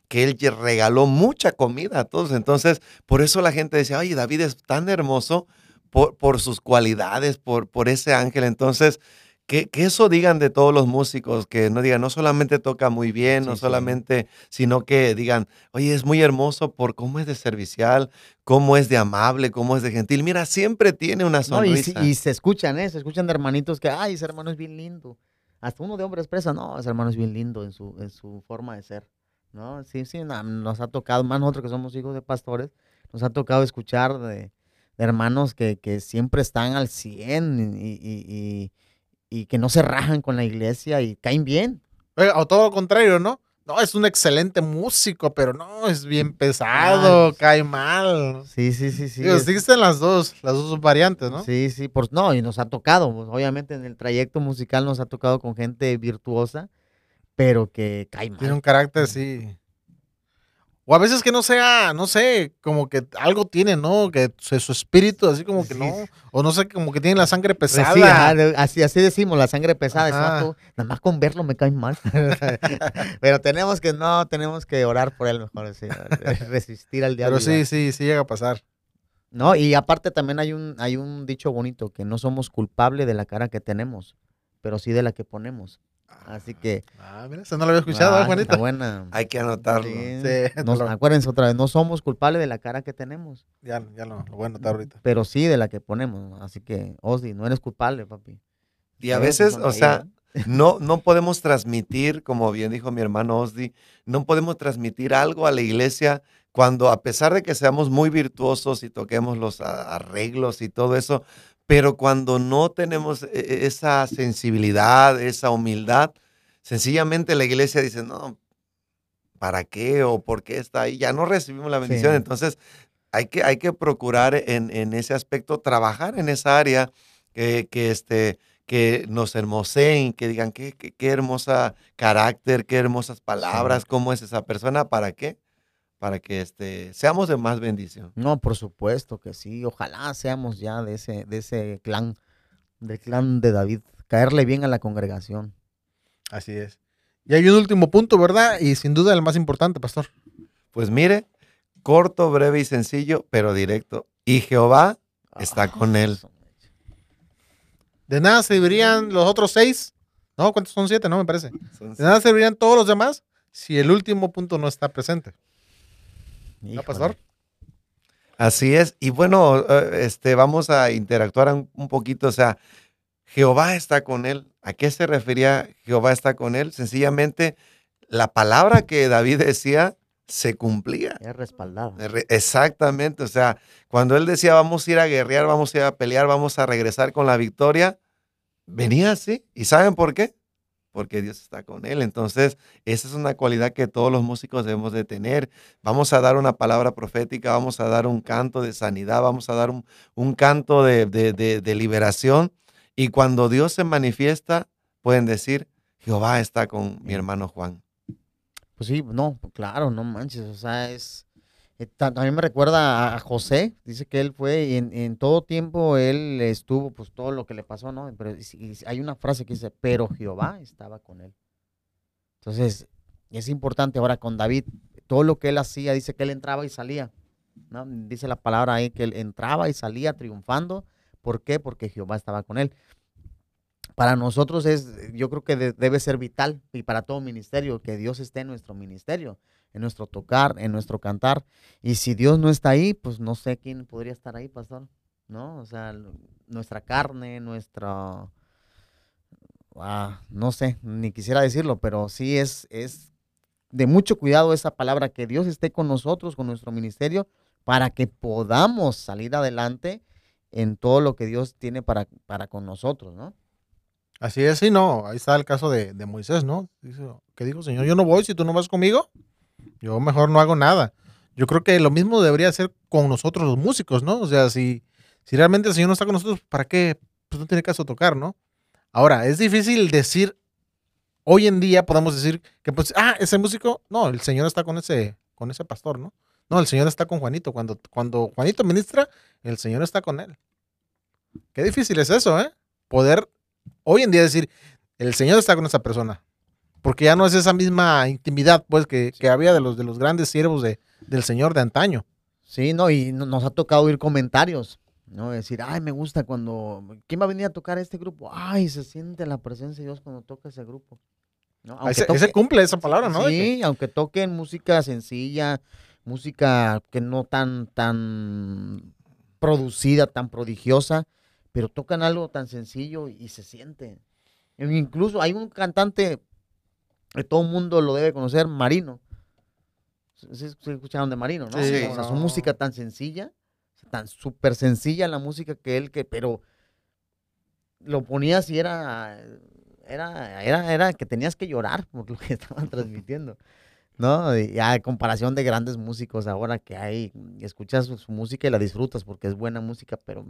que él regaló mucha comida a todos. Entonces, por eso la gente decía, oye, David es tan hermoso por, por sus cualidades, por, por ese ángel. Entonces, que, que eso digan de todos los músicos, que no digan, no solamente toca muy bien, no sí. solamente, sino que digan, oye, es muy hermoso por cómo es de servicial, cómo es de amable, cómo es de gentil. Mira, siempre tiene una No, y, si- sonrisa. y se escuchan, ¿eh? Se escuchan de hermanitos que, ay, ese hermano es bien lindo. Hasta uno de hombre expresa, no, ese hermano es bien lindo en su, en su forma de ser. ¿No? Sí, sí, nos ha tocado, más nosotros que somos hijos de pastores, nos ha tocado escuchar de, de hermanos que, que siempre están al 100 y, y- y- y que no se rajan con la iglesia y caen bien. Oiga, O todo lo contrario, ¿no? No, es un excelente músico, pero no, es bien pesado, Ah, cae mal. Sí, sí, sí, sí. Digo, existen las dos, las dos variantes, ¿no? Sí, sí, por, no, y nos ha tocado, pues, obviamente en el trayecto musical nos ha tocado con gente virtuosa, pero que cae mal. Tiene un carácter, sí. O a veces que no sea, no sé, como que algo tiene, ¿no? Que su, su espíritu, así como que Sí. no. O no sé, como que tiene la sangre Pues pesada. sí, ajá, de- así, así decimos, la sangre pesada. nada más con verlo me cae mal. Pero tenemos que, no, tenemos que orar por él mejor, sí, resistir al diablo. Pero sí, sí, sí llega a pasar. No, y aparte también hay un, hay un dicho bonito, que no somos culpables de la cara que tenemos, pero sí de la que ponemos. Así que... Ah, mira, eso no lo había escuchado, ¿eh, ah, Juanito? está buena. Hay que anotarlo. Sí. Sí, Nos- lo- acuérdense otra vez, no somos culpables de la cara que tenemos, ya, ya lo, lo voy a anotar ahorita. pero sí de la que ponemos. Así que, Osdi, no eres culpable, papi. Y a veces, o sea, no, no podemos transmitir, como bien dijo mi hermano Osdi, no podemos transmitir algo a la iglesia cuando a pesar de que seamos muy virtuosos y toquemos los arreglos y todo eso, pero cuando no tenemos e- e- esa sensibilidad, esa humildad, sencillamente la iglesia dice, no, ¿para qué o por qué está ahí? Ya no recibimos la bendición. Sí. Entonces, hay que, hay que procurar en, en ese aspecto, trabajar en esa área que, que, este, que nos hermoseen, que digan qué, qué, qué hermosa carácter, qué hermosas palabras, cómo es esa persona, ¿para qué? Para que este, seamos de más bendición. No, por supuesto que sí. Ojalá seamos ya de ese, de ese clan, del clan de David. Caerle bien a la congregación. Así es. Y hay un último punto, ¿verdad? Y sin duda el más importante, pastor. Pues mire, corto, breve y sencillo, pero directo. y Jehová está con él. De nada servirían los otros seis. No, ¿cuántos son siete? No, me parece. De nada servirían todos los demás si el último punto no está presente. ¿No, Híjole. pastor? Así es. Y bueno, eh, este, vamos a interactuar un, poquito. O sea, Jehová está con él. ¿A qué se refería Jehová está con él? Sencillamente, la palabra que David decía se cumplía. Es respaldado. Re- Exactamente, o sea, cuando él decía vamos a ir a guerrear, vamos a ir a pelear, vamos a regresar con la victoria, venía así. ¿Y saben por qué? Porque Dios está con él. Entonces, esa es una cualidad que todos los músicos debemos de tener. Vamos a dar una palabra profética, vamos a dar un canto de sanidad, vamos a dar un, un canto de, de- de- de liberación. Y cuando Dios se manifiesta, pueden decir, Jehová está con mi hermano Juan. Pues sí, no, pues claro, no manches, o sea, es... eh, ta- También me recuerda a- José, dice que él fue y en, todo tiempo él estuvo, pues todo lo que le pasó, ¿no? Pero y hay una frase que dice, pero Jehová estaba con él. Entonces, es importante ahora con David, todo lo que él hacía, dice que él entraba y salía, ¿no? Dice la palabra ahí que él entraba y salía triunfando. ¿Por qué? Porque Jehová estaba con él. Para nosotros es, yo creo que de- debe ser vital y para todo ministerio que Dios esté en nuestro ministerio, en nuestro tocar, en nuestro cantar. Y si Dios no está ahí, pues no sé quién podría estar ahí, pastor. ¿No? O sea, nuestra carne, nuestra... ah, no sé, ni quisiera decirlo, pero sí es, es de mucho cuidado esa palabra, que Dios esté con nosotros, con nuestro ministerio, para que podamos salir adelante en todo lo que Dios tiene para, para con nosotros, ¿no? Así es, sí, no. Ahí está el caso de, de Moisés, ¿no? ¿Qué dijo, Señor? Yo no voy si tú no vas conmigo. Yo mejor no hago nada. Yo creo que lo mismo debería ser con nosotros los músicos, ¿no? O sea, si, si realmente el Señor no está con nosotros, ¿para qué? Pues no tiene caso tocar, ¿no? Ahora, es difícil decir, hoy en día podemos decir que, pues, ah, ese músico, no, el Señor está con ese, con ese pastor, ¿no? No, el Señor está con Juanito. Cuando, cuando Juanito ministra, el Señor está con él. Qué difícil es eso, ¿eh? Poder hoy en día decir, el Señor está con esa persona. Porque ya no es esa misma intimidad, pues, que, que había de los, de los grandes siervos de, del Señor de antaño. Sí, no, y no- nos ha tocado oír comentarios, ¿no? Decir, ay, me gusta cuando, ¿quién va a venir a tocar este grupo? Ay, se siente la presencia de Dios cuando toca ese grupo. ¿no? Aunque Ese, toque- ese cumple esa palabra, ¿no? Que- Sí, aunque toquen música sencilla, música que no tan, tan producida, tan prodigiosa, pero tocan algo tan sencillo y se siente. E Incluso hay un cantante todo el mundo lo debe conocer, Marino. Sí, sí escucharon de Marino, ¿no? Sí, o sea, su música tan sencilla, tan súper sencilla la música que él, que, pero lo ponías y era, era, era, era que tenías que llorar por lo que estaban transmitiendo. ¿No? Y a comparación de grandes músicos ahora que hay, escuchas su, su música y la disfrutas porque es buena música, pero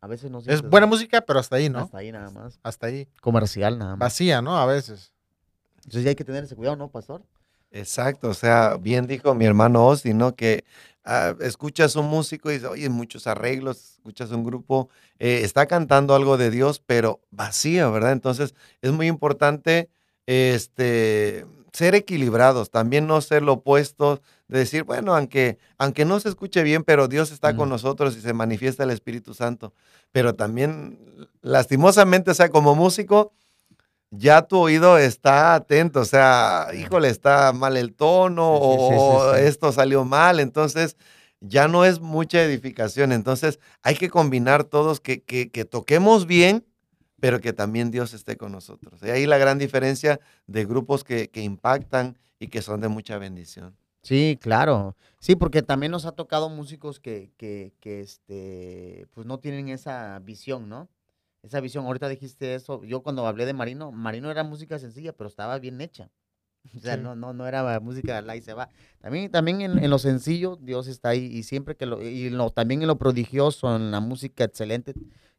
a veces no Es buena música, pero hasta ahí, ¿no? Hasta ahí nada más. Hasta ahí. Comercial nada más. Vacía, ¿no? A veces. Entonces ya hay que tener ese cuidado, ¿no, pastor? Exacto, o sea, bien dijo mi hermano Ozzy, ¿no? Que ah, escuchas un músico y dices, oye, muchos arreglos, escuchas un grupo, eh, está cantando algo de Dios, pero vacío, ¿verdad? Entonces es muy importante este, ser equilibrados, también no ser lo opuesto, de decir, bueno, aunque, aunque no se escuche bien, pero Dios está con nosotros y se manifiesta el Espíritu Santo. Pero también, lastimosamente, o sea, como músico, ya tu oído está atento, o sea, híjole, está mal el tono Sí, sí, o sí. esto salió mal, entonces ya no es mucha edificación, entonces hay que combinar todos, que, que, que toquemos bien, pero que también Dios esté con nosotros. Y ahí la gran diferencia de grupos que, que impactan y que son de mucha bendición. Sí, claro. Sí, porque también nos ha tocado músicos que, que, que este, pues no tienen esa visión, ¿no? Esa visión, ahorita dijiste eso, yo cuando hablé de Marino, Marino era música sencilla, pero estaba bien hecha. O sea, Sí. no, no, no era música la y se va. También, también en, en lo sencillo, Dios está ahí, y siempre que lo, y lo, también en lo prodigioso, en la música excelente,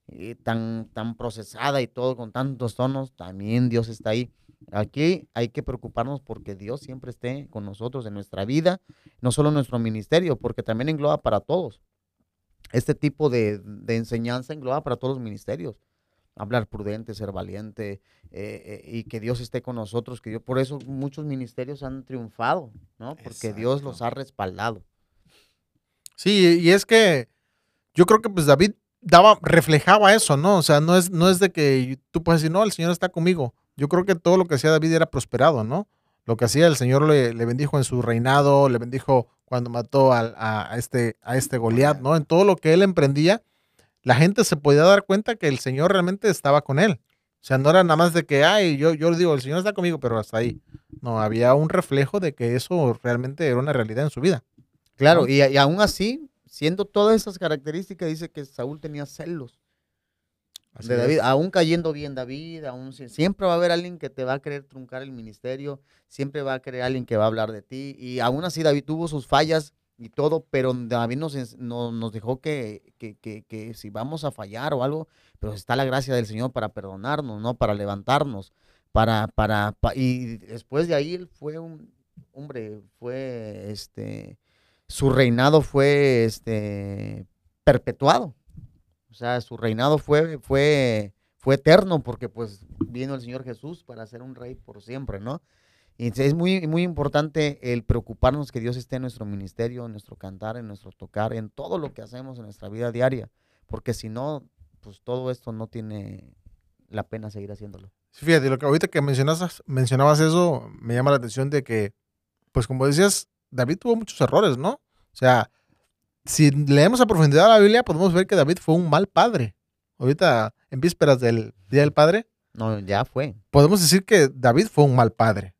eh, tan, tan procesada y todo, con tantos tonos, también Dios está ahí. Aquí hay que preocuparnos porque Dios siempre esté con nosotros en nuestra vida, no solo en nuestro ministerio, porque también engloba para todos. Este tipo de, de enseñanza engloba para todos los ministerios. Hablar prudente, ser valiente eh, eh, y que Dios esté con nosotros, que yo por eso muchos ministerios han triunfado, ¿no? Porque Dios los ha respaldado. Sí, y es que yo creo que pues David daba, reflejaba eso, ¿no? O sea, no es, no es de que tú puedes decir, no, el Señor está conmigo. Yo creo que todo lo que hacía David era prosperado, ¿no? Lo que hacía el Señor le, le bendijo en su reinado, le bendijo cuando mató a, a este, a este Goliat, ¿no? En todo lo que él emprendía, la gente se podía dar cuenta que el Señor realmente estaba con él. O sea, no era nada más de que, ay, yo, yo digo, el Señor está conmigo, pero hasta ahí. No, había un reflejo de que eso realmente era una realidad en su vida. Claro, y, y aún así, siendo todas esas características, dice que Saúl tenía celos Así de David, es. aún cayendo bien David, aún si- siempre va a haber alguien que te va a querer truncar el ministerio, siempre va a querer alguien que va a hablar de ti, y aún así David tuvo sus fallas y todo, pero David nos, ens- no- nos dejó que, que, que- que si vamos a fallar o algo, pero está la gracia del Señor para perdonarnos, ¿no? Para levantarnos, para, para, pa- y después de ahí fue un, hombre, fue, este, su reinado fue, este, perpetuado. O sea, su reinado fue, fue, fue eterno porque pues vino el Señor Jesús para ser un rey por siempre, ¿no? Es muy, muy importante el preocuparnos que Dios esté en nuestro ministerio, en nuestro cantar, en nuestro tocar, en todo lo que hacemos en nuestra vida diaria, porque si no, pues todo esto no tiene la pena seguir haciéndolo. Sí, fíjate, lo que ahorita que mencionas, mencionabas eso, me llama la atención de que, pues como decías, David tuvo muchos errores, ¿no? O sea, si leemos a profundidad la Biblia, podemos ver que David fue un mal padre. Ahorita, en vísperas del Día del Padre, No, ya fue. podemos decir que David fue un mal padre.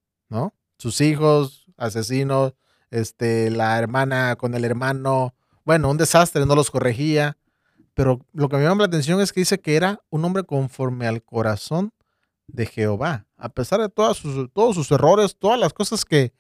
Sus hijos, asesinos, este, la hermana con el hermano, bueno, un desastre, no los corregía. Pero lo que me llama la atención es que dice que era un hombre conforme al corazón de Jehová. A pesar de todas sus, todos sus errores, todas las cosas que,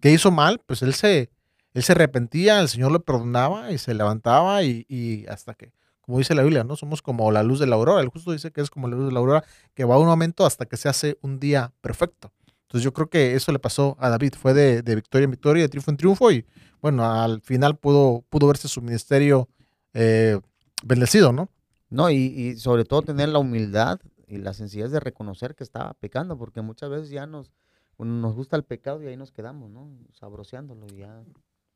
que hizo mal, pues él se, él se arrepentía, el Señor le perdonaba y se levantaba y, y hasta que, como dice la Biblia, ¿no? Somos como la luz de la aurora. El justo dice que es como la luz de la aurora, que va un momento hasta que se hace un día perfecto. Entonces yo creo que eso le pasó a David, fue de, de victoria en victoria, de triunfo en triunfo y bueno, al final pudo, pudo verse su ministerio eh, bendecido, ¿no? No, y, y sobre todo tener la humildad y la sencillez de reconocer que estaba pecando, porque muchas veces ya nos, nos gusta el pecado y ahí nos quedamos, ¿no? Sabroseándolo y ya.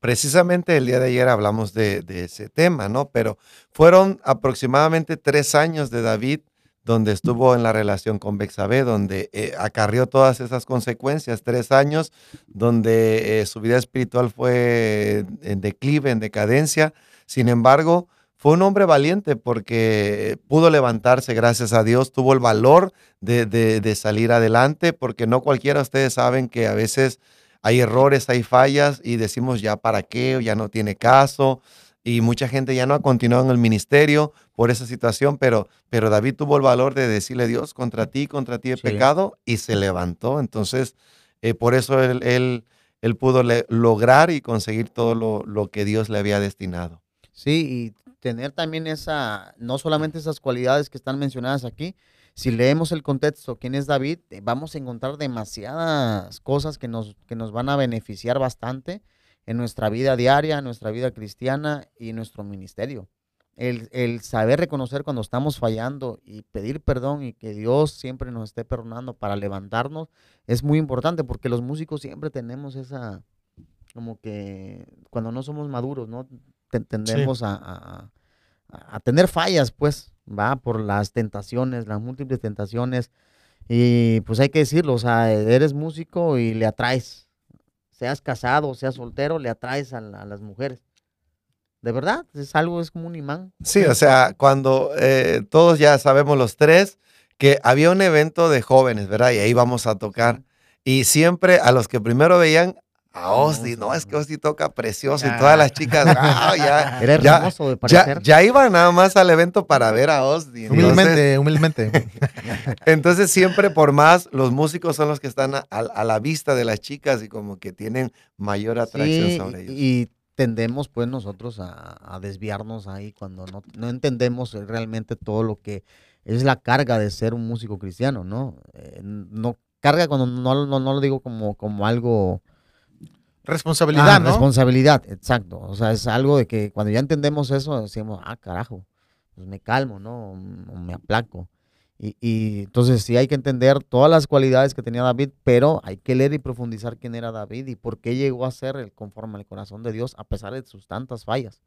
Precisamente el día de ayer hablamos de, de ese tema, ¿no? Pero fueron aproximadamente tres años de David donde estuvo en la relación con Bexabé, donde eh, acarrió todas esas consecuencias, tres años donde eh, su vida espiritual fue en declive, en decadencia. Sin embargo, fue un hombre valiente porque pudo levantarse, gracias a Dios, tuvo el valor de, de- de salir adelante, porque no cualquiera, ustedes saben que a veces hay errores, hay fallas y decimos ya para qué, ya no tiene caso. Y mucha gente ya no ha continuado en el ministerio por esa situación, pero, pero David tuvo el valor de decirle Dios, contra ti, contra ti he Sí. pecado, y se levantó. Entonces, eh, por eso él, él, él pudo le- lograr y conseguir todo lo, lo que Dios le había destinado. Sí, y tener también esa, no solamente esas cualidades que están mencionadas aquí, si leemos el contexto, quién es David, eh, vamos a encontrar demasiadas cosas que nos, que nos van a beneficiar bastante en nuestra vida diaria, en nuestra vida cristiana y en nuestro ministerio. El, el saber reconocer cuando estamos fallando y pedir perdón y que Dios siempre nos esté perdonando para levantarnos es muy importante porque los músicos siempre tenemos esa, como que cuando no somos maduros, ¿no? Te- Tendemos a, a- a- a tener fallas, pues, va por las tentaciones, las múltiples tentaciones. Y pues hay que decirlo, o sea, eres músico y le atraes. Seas casado, seas soltero, le atraes a, la- a las mujeres. De verdad, es algo, es como un imán. Sí, o sea, cuando eh, todos ya sabemos los tres que había un evento de jóvenes, ¿verdad? Y ahí vamos a tocar. Y siempre a los que primero veían a Osdi, no, es que Osdi toca precioso y todas las chicas, wow, ya, Era ya, hermoso de parecer. ya iban nada más al evento para ver a Osdi. Entonces, Humildemente, humildemente. entonces siempre por más, los músicos son los que están a, a- a la vista de las chicas y como que tienen mayor atracción Sí, sobre ellos. y tendemos pues nosotros a, a desviarnos ahí cuando no, no entendemos realmente todo lo que es la carga de ser un músico cristiano, ¿no? Eh, no carga cuando no, no, no lo digo como, como algo... Responsabilidad, Ah, ¿no? Responsabilidad, exacto. O sea, es algo de que cuando ya entendemos eso, decimos, ah, carajo, pues me calmo, ¿no? O me aplaco. Y, y entonces sí hay que entender todas las cualidades que tenía David, pero hay que leer y profundizar quién era David y por qué llegó a ser el conforme al corazón de Dios a pesar de sus tantas fallas.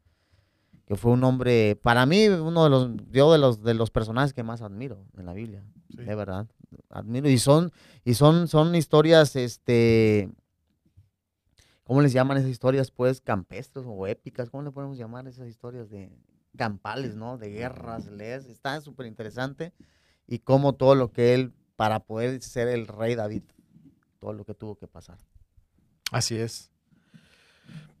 que fue un hombre, para mí, uno de los, yo de los, de los personajes que más admiro en la Biblia, Sí. de verdad. Admiro, y son, y son, son historias, este, ¿cómo les llaman esas historias? Pues campestres o épicas, ¿cómo le podemos llamar esas historias de campales, ¿no? De guerras, lees, está súper interesante. Y cómo todo lo que él, para poder ser el rey David, todo lo que tuvo que pasar. Así es.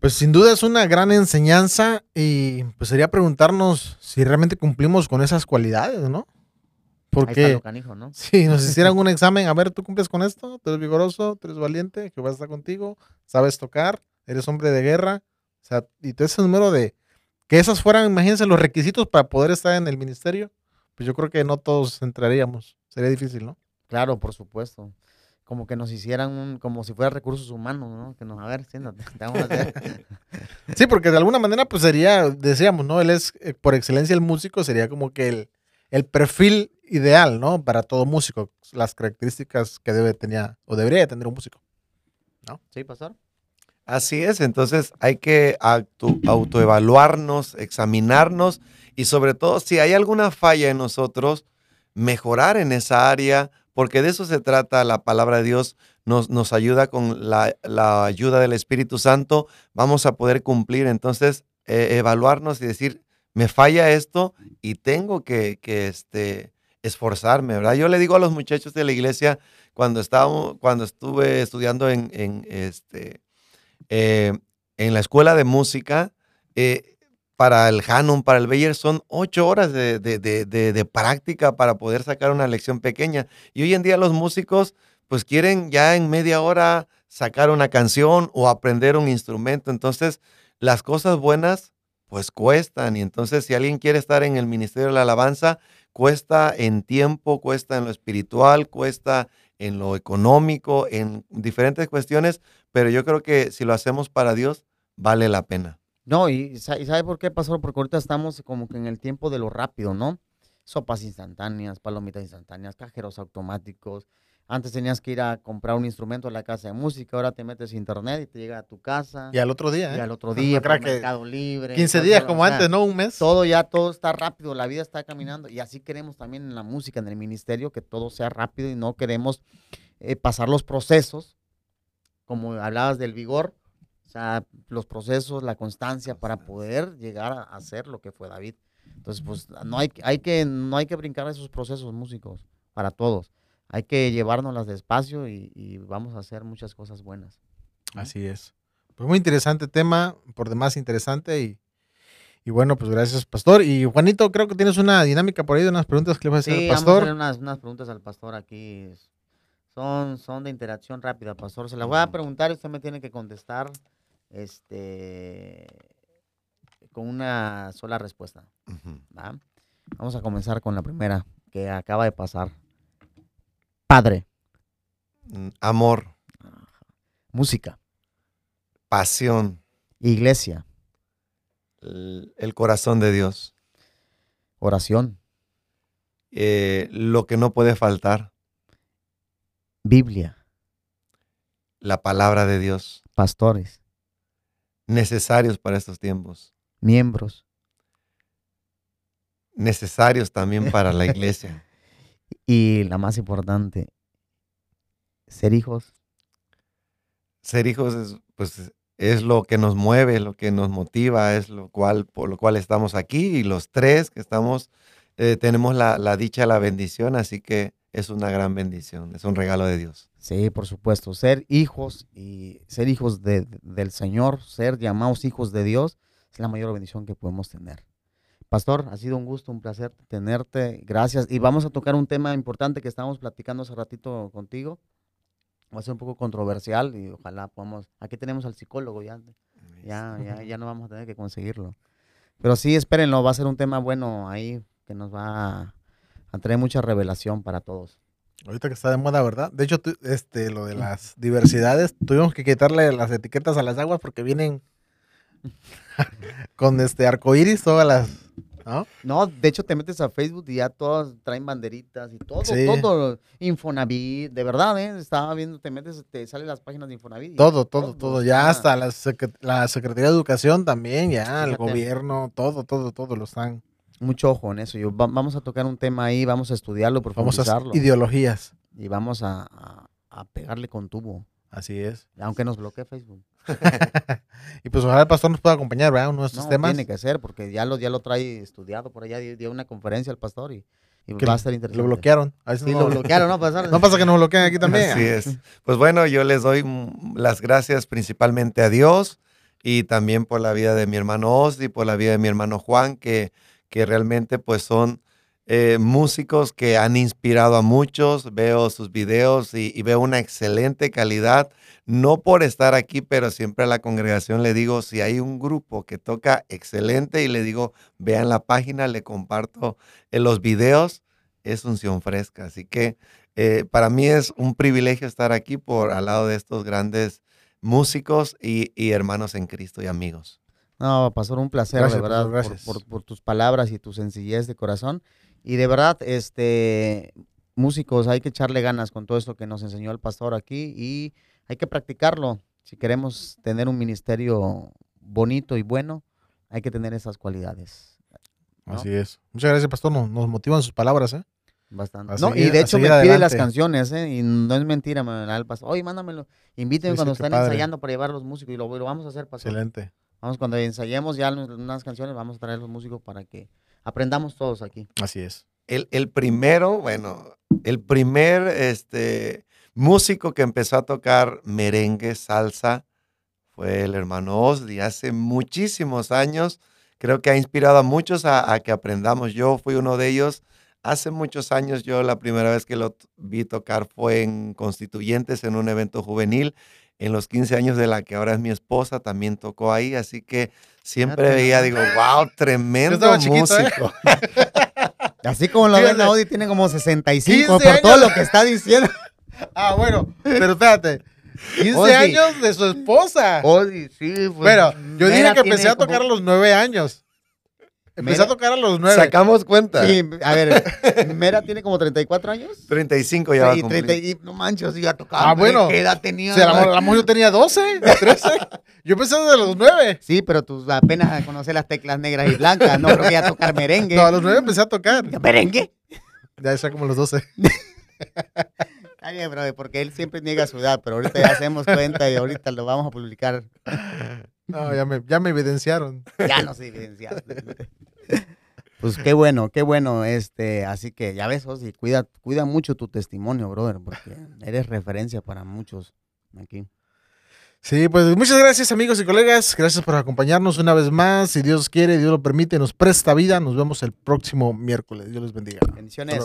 Pues sin duda es una gran enseñanza y pues sería preguntarnos si realmente cumplimos con esas cualidades, ¿no? Ahí está Porque lo canijo, ¿no? si nos hicieran un examen, a ver, ¿tú cumples con esto? ¿Tú eres vigoroso? ¿Tú eres valiente? ¿Que vas a estar contigo? ¿Sabes tocar? ¿Eres hombre de guerra? O sea, y todo ese número de... Que esas fueran, imagínense, los requisitos para poder estar en el ministerio, pues yo creo que no todos entraríamos. Sería difícil, ¿no? Claro, por supuesto. Como que nos hicieran un, como si fuera recursos humanos, ¿no? Que nos, a ver, siéntate, te vamos a hacer. Sí, porque de alguna manera, pues sería, decíamos, ¿no? Él es, eh, por excelencia, el músico, sería como que el, el perfil ideal, ¿no? Para todo músico, las características que debe tener o debería tener un músico. ¿Sí, pastor? Así es, entonces hay que auto- autoevaluarnos, examinarnos y sobre todo si hay alguna falla en nosotros, mejorar en esa área, porque de eso se trata la palabra de Dios, nos, nos ayuda con la, la ayuda del Espíritu Santo, vamos a poder cumplir, entonces eh, evaluarnos y decir, me falla esto y tengo que, que, este, esforzarme, ¿verdad? Yo le digo a los muchachos de la iglesia, cuando, cuando estuve estudiando en, en, este, eh, en la escuela de música, eh, para el Hanon, para el Bayer, son ocho horas de- de- de- de práctica para poder sacar una lección pequeña. Y hoy en día los músicos, pues quieren ya en media hora sacar una canción o aprender un instrumento. Entonces, las cosas buenas, pues cuestan. Y entonces, si alguien quiere estar en el Ministerio de la Alabanza, cuesta en tiempo, cuesta en lo espiritual, cuesta en lo económico, en diferentes cuestiones, pero yo creo que si lo hacemos para Dios, vale la pena. No, y, sa- y ¿sabe por qué, pastor? Porque ahorita estamos como que en el tiempo de lo rápido, ¿no? Sopas instantáneas, palomitas instantáneas, cajeros automáticos. Antes tenías que ir a comprar un instrumento a la casa de música, ahora te metes a internet y te llega a tu casa. Y al otro día, y ¿eh? al otro No día, crea por que Mercado Libre. 15 todo, días todo, como o sea, antes, ¿no? Un mes. Todo ya, todo está rápido, la vida está caminando y así queremos también en la música, en el ministerio, que todo sea rápido y no queremos eh, pasar los procesos, como hablabas del vigor, o sea, los procesos, la constancia para poder llegar a hacer lo que fue David. Entonces, pues no hay, hay que, no hay que brincar esos procesos músicos para todos. Hay que llevárnoslas despacio y, y vamos a hacer muchas cosas buenas. Así es. Pues muy interesante tema, por demás interesante y, y bueno, pues gracias, Pastor. Y Juanito, creo que tienes una dinámica por ahí de unas preguntas que le vas a hacer Sí, al vamos a Pastor. hacer unas, unas preguntas al pastor aquí. Son, son de interacción rápida, pastor. Se las voy a preguntar y usted me tiene que contestar este, con una sola respuesta. Vamos a comenzar con la primera que acaba de pasar. Padre, Mm, Amor, música, pasión, iglesia, el, el corazón de Dios, oración, eh, lo que no puede faltar, Biblia, la palabra de Dios, pastores, necesarios para estos tiempos, miembros. Necesarios también para la iglesia. Y la más importante, ser hijos. Ser hijos es, pues, es lo que nos mueve, lo que nos motiva, es lo cual, por lo cual estamos aquí y los tres que estamos, eh, tenemos la, la dicha, la bendición, así que es una gran bendición, es un regalo de Dios. Sí, por supuesto. Ser hijos y ser hijos de- del Señor, ser llamados hijos de Dios, es la mayor bendición que podemos tener. Pastor, ha sido un gusto, un placer tenerte. Gracias. Y vamos a tocar un tema importante que estábamos platicando hace ratito contigo. Va a ser un poco controversial y ojalá podamos. Aquí tenemos al psicólogo ya. Ya, ya, ya no vamos a tener que conseguirlo. Pero sí, espérenlo, va a ser un tema bueno ahí que nos va a, traer mucha revelación para todos. Ahorita que está de moda, ¿verdad? De hecho, este, lo de las diversidades, tuvimos que quitarle las etiquetas a las aguas porque vienen con este arcoíris todas las ¿no? No, de hecho te metes a Facebook y ya todos traen banderitas y todo, Sí. todo, Infonavit, de verdad, ¿eh? Estaba viendo, te metes, te salen las páginas de Infonavit. Todo, todo, todo. Ya hasta la, secre- la Secretaría de Educación también, ya, el gobierno, todo, todo, todo lo están. Mucho ojo en eso. Yo, va- vamos a tocar un tema ahí, vamos a estudiarlo, Vamos a profundizarlo. ideologías. y vamos a, a- a pegarle con tubo, Así es. aunque nos bloquee Facebook. y pues ojalá el pastor nos pueda acompañar, ¿verdad? Uno de estos No, temas. tiene que ser, porque ya lo, ya lo trae estudiado por allá, dio, dio una conferencia al pastor y, y Que va a estar interesante. Lo bloquearon. A veces Sí, no, lo bloquearon, ¿no? Pastor? no pasa que nos bloqueen aquí también. Así es. Pues bueno, yo les doy las gracias principalmente a Dios y también por la vida de mi hermano Osdi, por la vida de mi hermano Juan, que, que realmente pues son eh, músicos que han inspirado a muchos. Veo sus videos y, y veo una excelente calidad. No por estar aquí, pero siempre a la congregación le digo, si hay un grupo que toca excelente y le digo, vean la página, le comparto en los videos, es unción fresca. Así que eh, para mí es un privilegio estar aquí por al lado de estos grandes músicos y, y hermanos en Cristo y amigos. No, pastor, un placer, Gracias, de verdad, pastor, por, gracias. por- por tus palabras y tu sencillez de corazón. Y de verdad, este, músicos, hay que echarle ganas con todo esto que nos enseñó el pastor aquí y hay que practicarlo. Si queremos tener un ministerio bonito y bueno, hay que tener esas cualidades. ¿no? Así es. Muchas gracias, pastor. Nos, nos motivan sus palabras, ¿eh? Bastante. No, y de hecho me seguir pide las adelante. canciones, ¿eh? Y no es mentira, me da el pastor. Oye, mándamelo. Invíteme Sí, sí, cuando qué estén ensayando para llevar a los músicos y lo, lo vamos a hacer, pastor. Excelente. Vamos, cuando ensayemos ya unas canciones, vamos a traer los músicos para que aprendamos todos aquí. Así es. El, el primero, bueno, el primer este, músico que empezó a tocar merengue, salsa, fue el hermano Osdi. Hace muchísimos años, creo que ha inspirado a muchos a, que aprendamos. Yo fui uno de ellos. Hace muchos años, yo la primera vez que lo vi tocar fue en Constituyentes, en un evento juvenil. En los 15 años de la que ahora es mi esposa, también tocó ahí. Así que siempre Fíjate veía, digo, wow, tremendo chiquito, ¿eh? músico. Así como lo ven. Audi tiene como 65 15 por todo lo que está diciendo. Ah, bueno, pero espérate. 15 Ozzy. años de su esposa. Audi, sí, pues. Bueno, yo dije que empecé a tocar a los 9 años. Empecé Mera- a tocar a los 9. Sacamos cuenta. Sí, a ver, Mera tiene como 34 años. 35 ya va a y, cumplir. 30 y no manches, ya tocaba. Ah, bueno. ¿Qué edad tenía? O sea, a lo mejor yo tenía 12, 13. Yo empecé desde los 9. Sí, pero tú apenas conoces las teclas negras y blancas. No creo que ya tocar merengue. No, a los 9 empecé a tocar. ¿Merengue? Ya sea como los 12. Está bien, brother, porque él siempre niega su edad, pero ahorita ya hacemos cuenta y ahorita lo vamos a publicar. No, ya me, ya me evidenciaron. Ya nos evidenciaste. Pues qué bueno, qué bueno, este, así que ya ves, Osi, cuida, cuida mucho tu testimonio, brother, porque eres referencia para muchos aquí. Sí, pues muchas gracias amigos y colegas. Gracias por acompañarnos una vez más. Si Dios quiere, Dios lo permite, nos presta vida. Nos vemos el próximo miércoles. Dios les bendiga. Bendiciones.